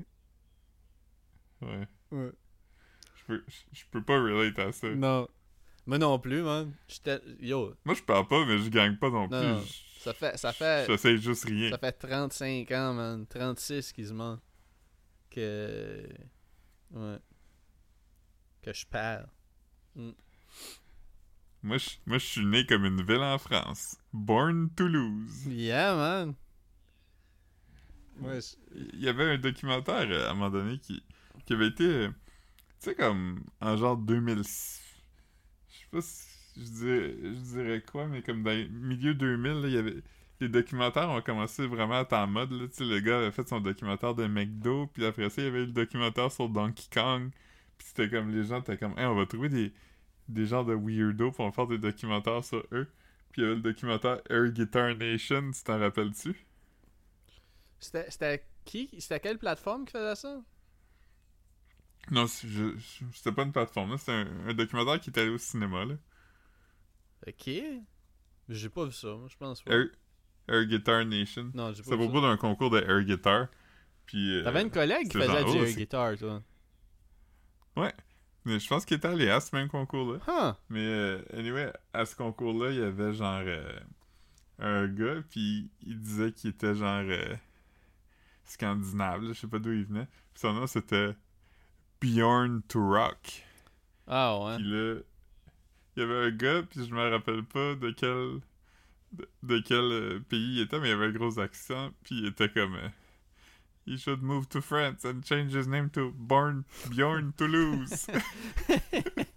Ouais. Ouais. Je peux, je, je peux pas relate à ça. Non. Moi non plus, man. J'étais. Yo, Moi, je parle pas, mais je gagne pas non plus. Non, ça fait. Ça fait. J'essaie juste rien. Ça fait 35 ans, man. 36 quasiment. Que. Ouais. Que je perds. Moi, je, moi, je suis né comme une ville en France. Born to lose. Yeah, man. Ouais, je- Il y avait un documentaire euh, à un moment donné qui, qui avait été. Tu sais, comme en genre 2006. Je sais pas si je dirais, dirais quoi, mais comme dans les milieu 2000, là, y avait. Les documentaires ont commencé vraiment à être en mode. Là, tu le gars avait fait son documentaire de McDo, puis après ça, il y avait eu le documentaire sur Donkey Kong. Puis c'était comme les gens étaient comme, on va trouver des, des genres de weirdos pour faire des documentaires sur eux. Puis il y avait le documentaire Air Guitar Nation, tu t'en rappelles-tu? C'était qui? C'était quelle plateforme qui faisait ça? Non, c'était pas une plateforme. C'était un, un documentaire qui est allé au cinéma, là. Ok. J'ai pas vu ça, moi, je pense pas. Air, Air Guitar Nation. Non, j'ai C'est pas à vu propos d'un concours de air guitar. Puis. euh, T'avais une collègue qui faisait du air guitar, toi. mais je pense qu'il était allé à ce même concours-là. Huh. Mais, euh, anyway, à ce concours-là, il y avait genre. euh, un gars, puis il disait qu'il était genre. euh, scandinave, là, je sais pas d'où il venait. Puis son nom c'était. Bjorn to Rock. Ah ouais. Puis là, il y avait un gars, puis je me rappelle pas de quel de, de quel euh, pays il était, mais il avait un gros accent, puis il était comme euh, He should move to France and change his name to Born Bjorn Toulouse.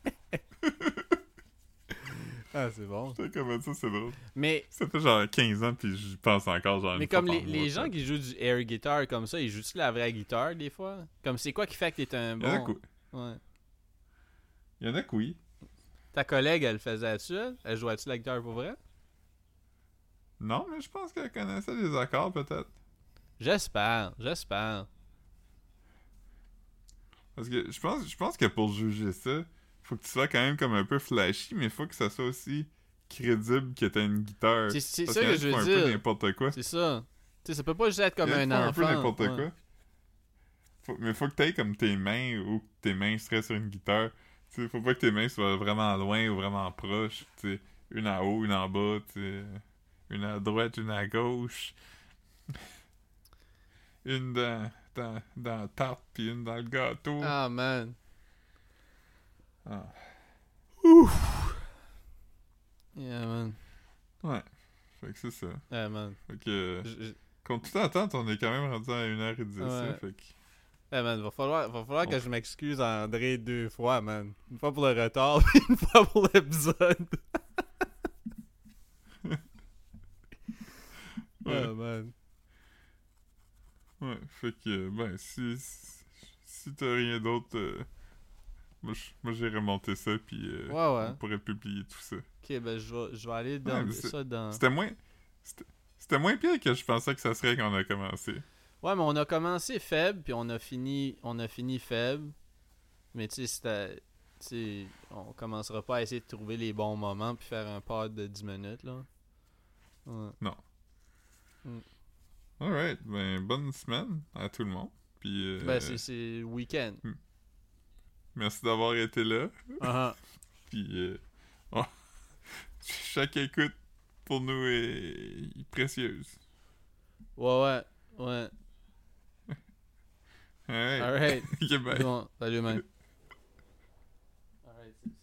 Ah, c'est bon. J'étais comme ça, c'est drôle. Mais, Ça fait genre 15 ans, puis j'y pense encore genre mais comme les, mois, les ça. gens qui jouent du air guitar comme ça, ils jouent-tu la vraie guitare des fois? Comme c'est quoi qui fait que t'es un Il y en a bon. que- Ouais. il y en a que oui. Ta collègue, elle faisait-tu, elle Elle jouait-tu la guitare pour vrai? Non, mais je pense qu'elle connaissait les accords, peut-être. J'espère, j'espère. Parce que je pense, je pense que pour juger ça, faut que tu sois quand même comme un peu flashy, mais faut que ça soit aussi crédible que t'as une guitare. C'est- ça que je veux un peu dire. n'importe quoi. C'est ça. Tu sais, ça peut pas juste être comme un enfant. un peu n'importe ouais. quoi. Faut- mais faut que t'aies comme tes mains ou que tes mains seraient sur une guitare. Tu sais, faut pas que tes mains soient vraiment loin ou vraiment proches. Tu sais, une en haut, une en bas, tu sais. Une à droite, une à gauche. une dans, dans, dans la tarte, puis une dans le gâteau. Ah, man. Ah. Yeah, man. Ouais. Fait que c'est ça. Yeah, man. Fait que, Je- je- contre toute attente, on est quand même rendu à 1h10. Ouais. Fait que, Yeah, man, va falloir, va falloir que je m'excuse à André deux fois, man. Une fois pour le retard, puis une fois pour l'épisode. ouais. Man. Ouais, fait que, ben, si, si t'as rien d'autre, euh, moi, j'irai monter ça, puis euh, Ouais, ouais. on pourrait publier tout ça. Ok, ben je vais, je vais aller dans Ouais, ça dans. C'était moins... C'était moins pire que je pensais que ça serait quand on a commencé. Ouais, mais on a commencé faible, puis on a fini, on a fini faible. Mais tu sais, c'était. On commencera pas à essayer de trouver les bons moments puis faire un pod de 10 minutes, là. Ouais. Alright, ben, bonne semaine à tout le monde. Puis, euh, Ben, c'est- c'est week-end. Merci d'avoir été là. Ah, Puis, euh, on, Chaque écoute pour nous est, précieuse. Ouais, ouais, ouais. Alright. Alright. Ok, bye. Bon, salut, man.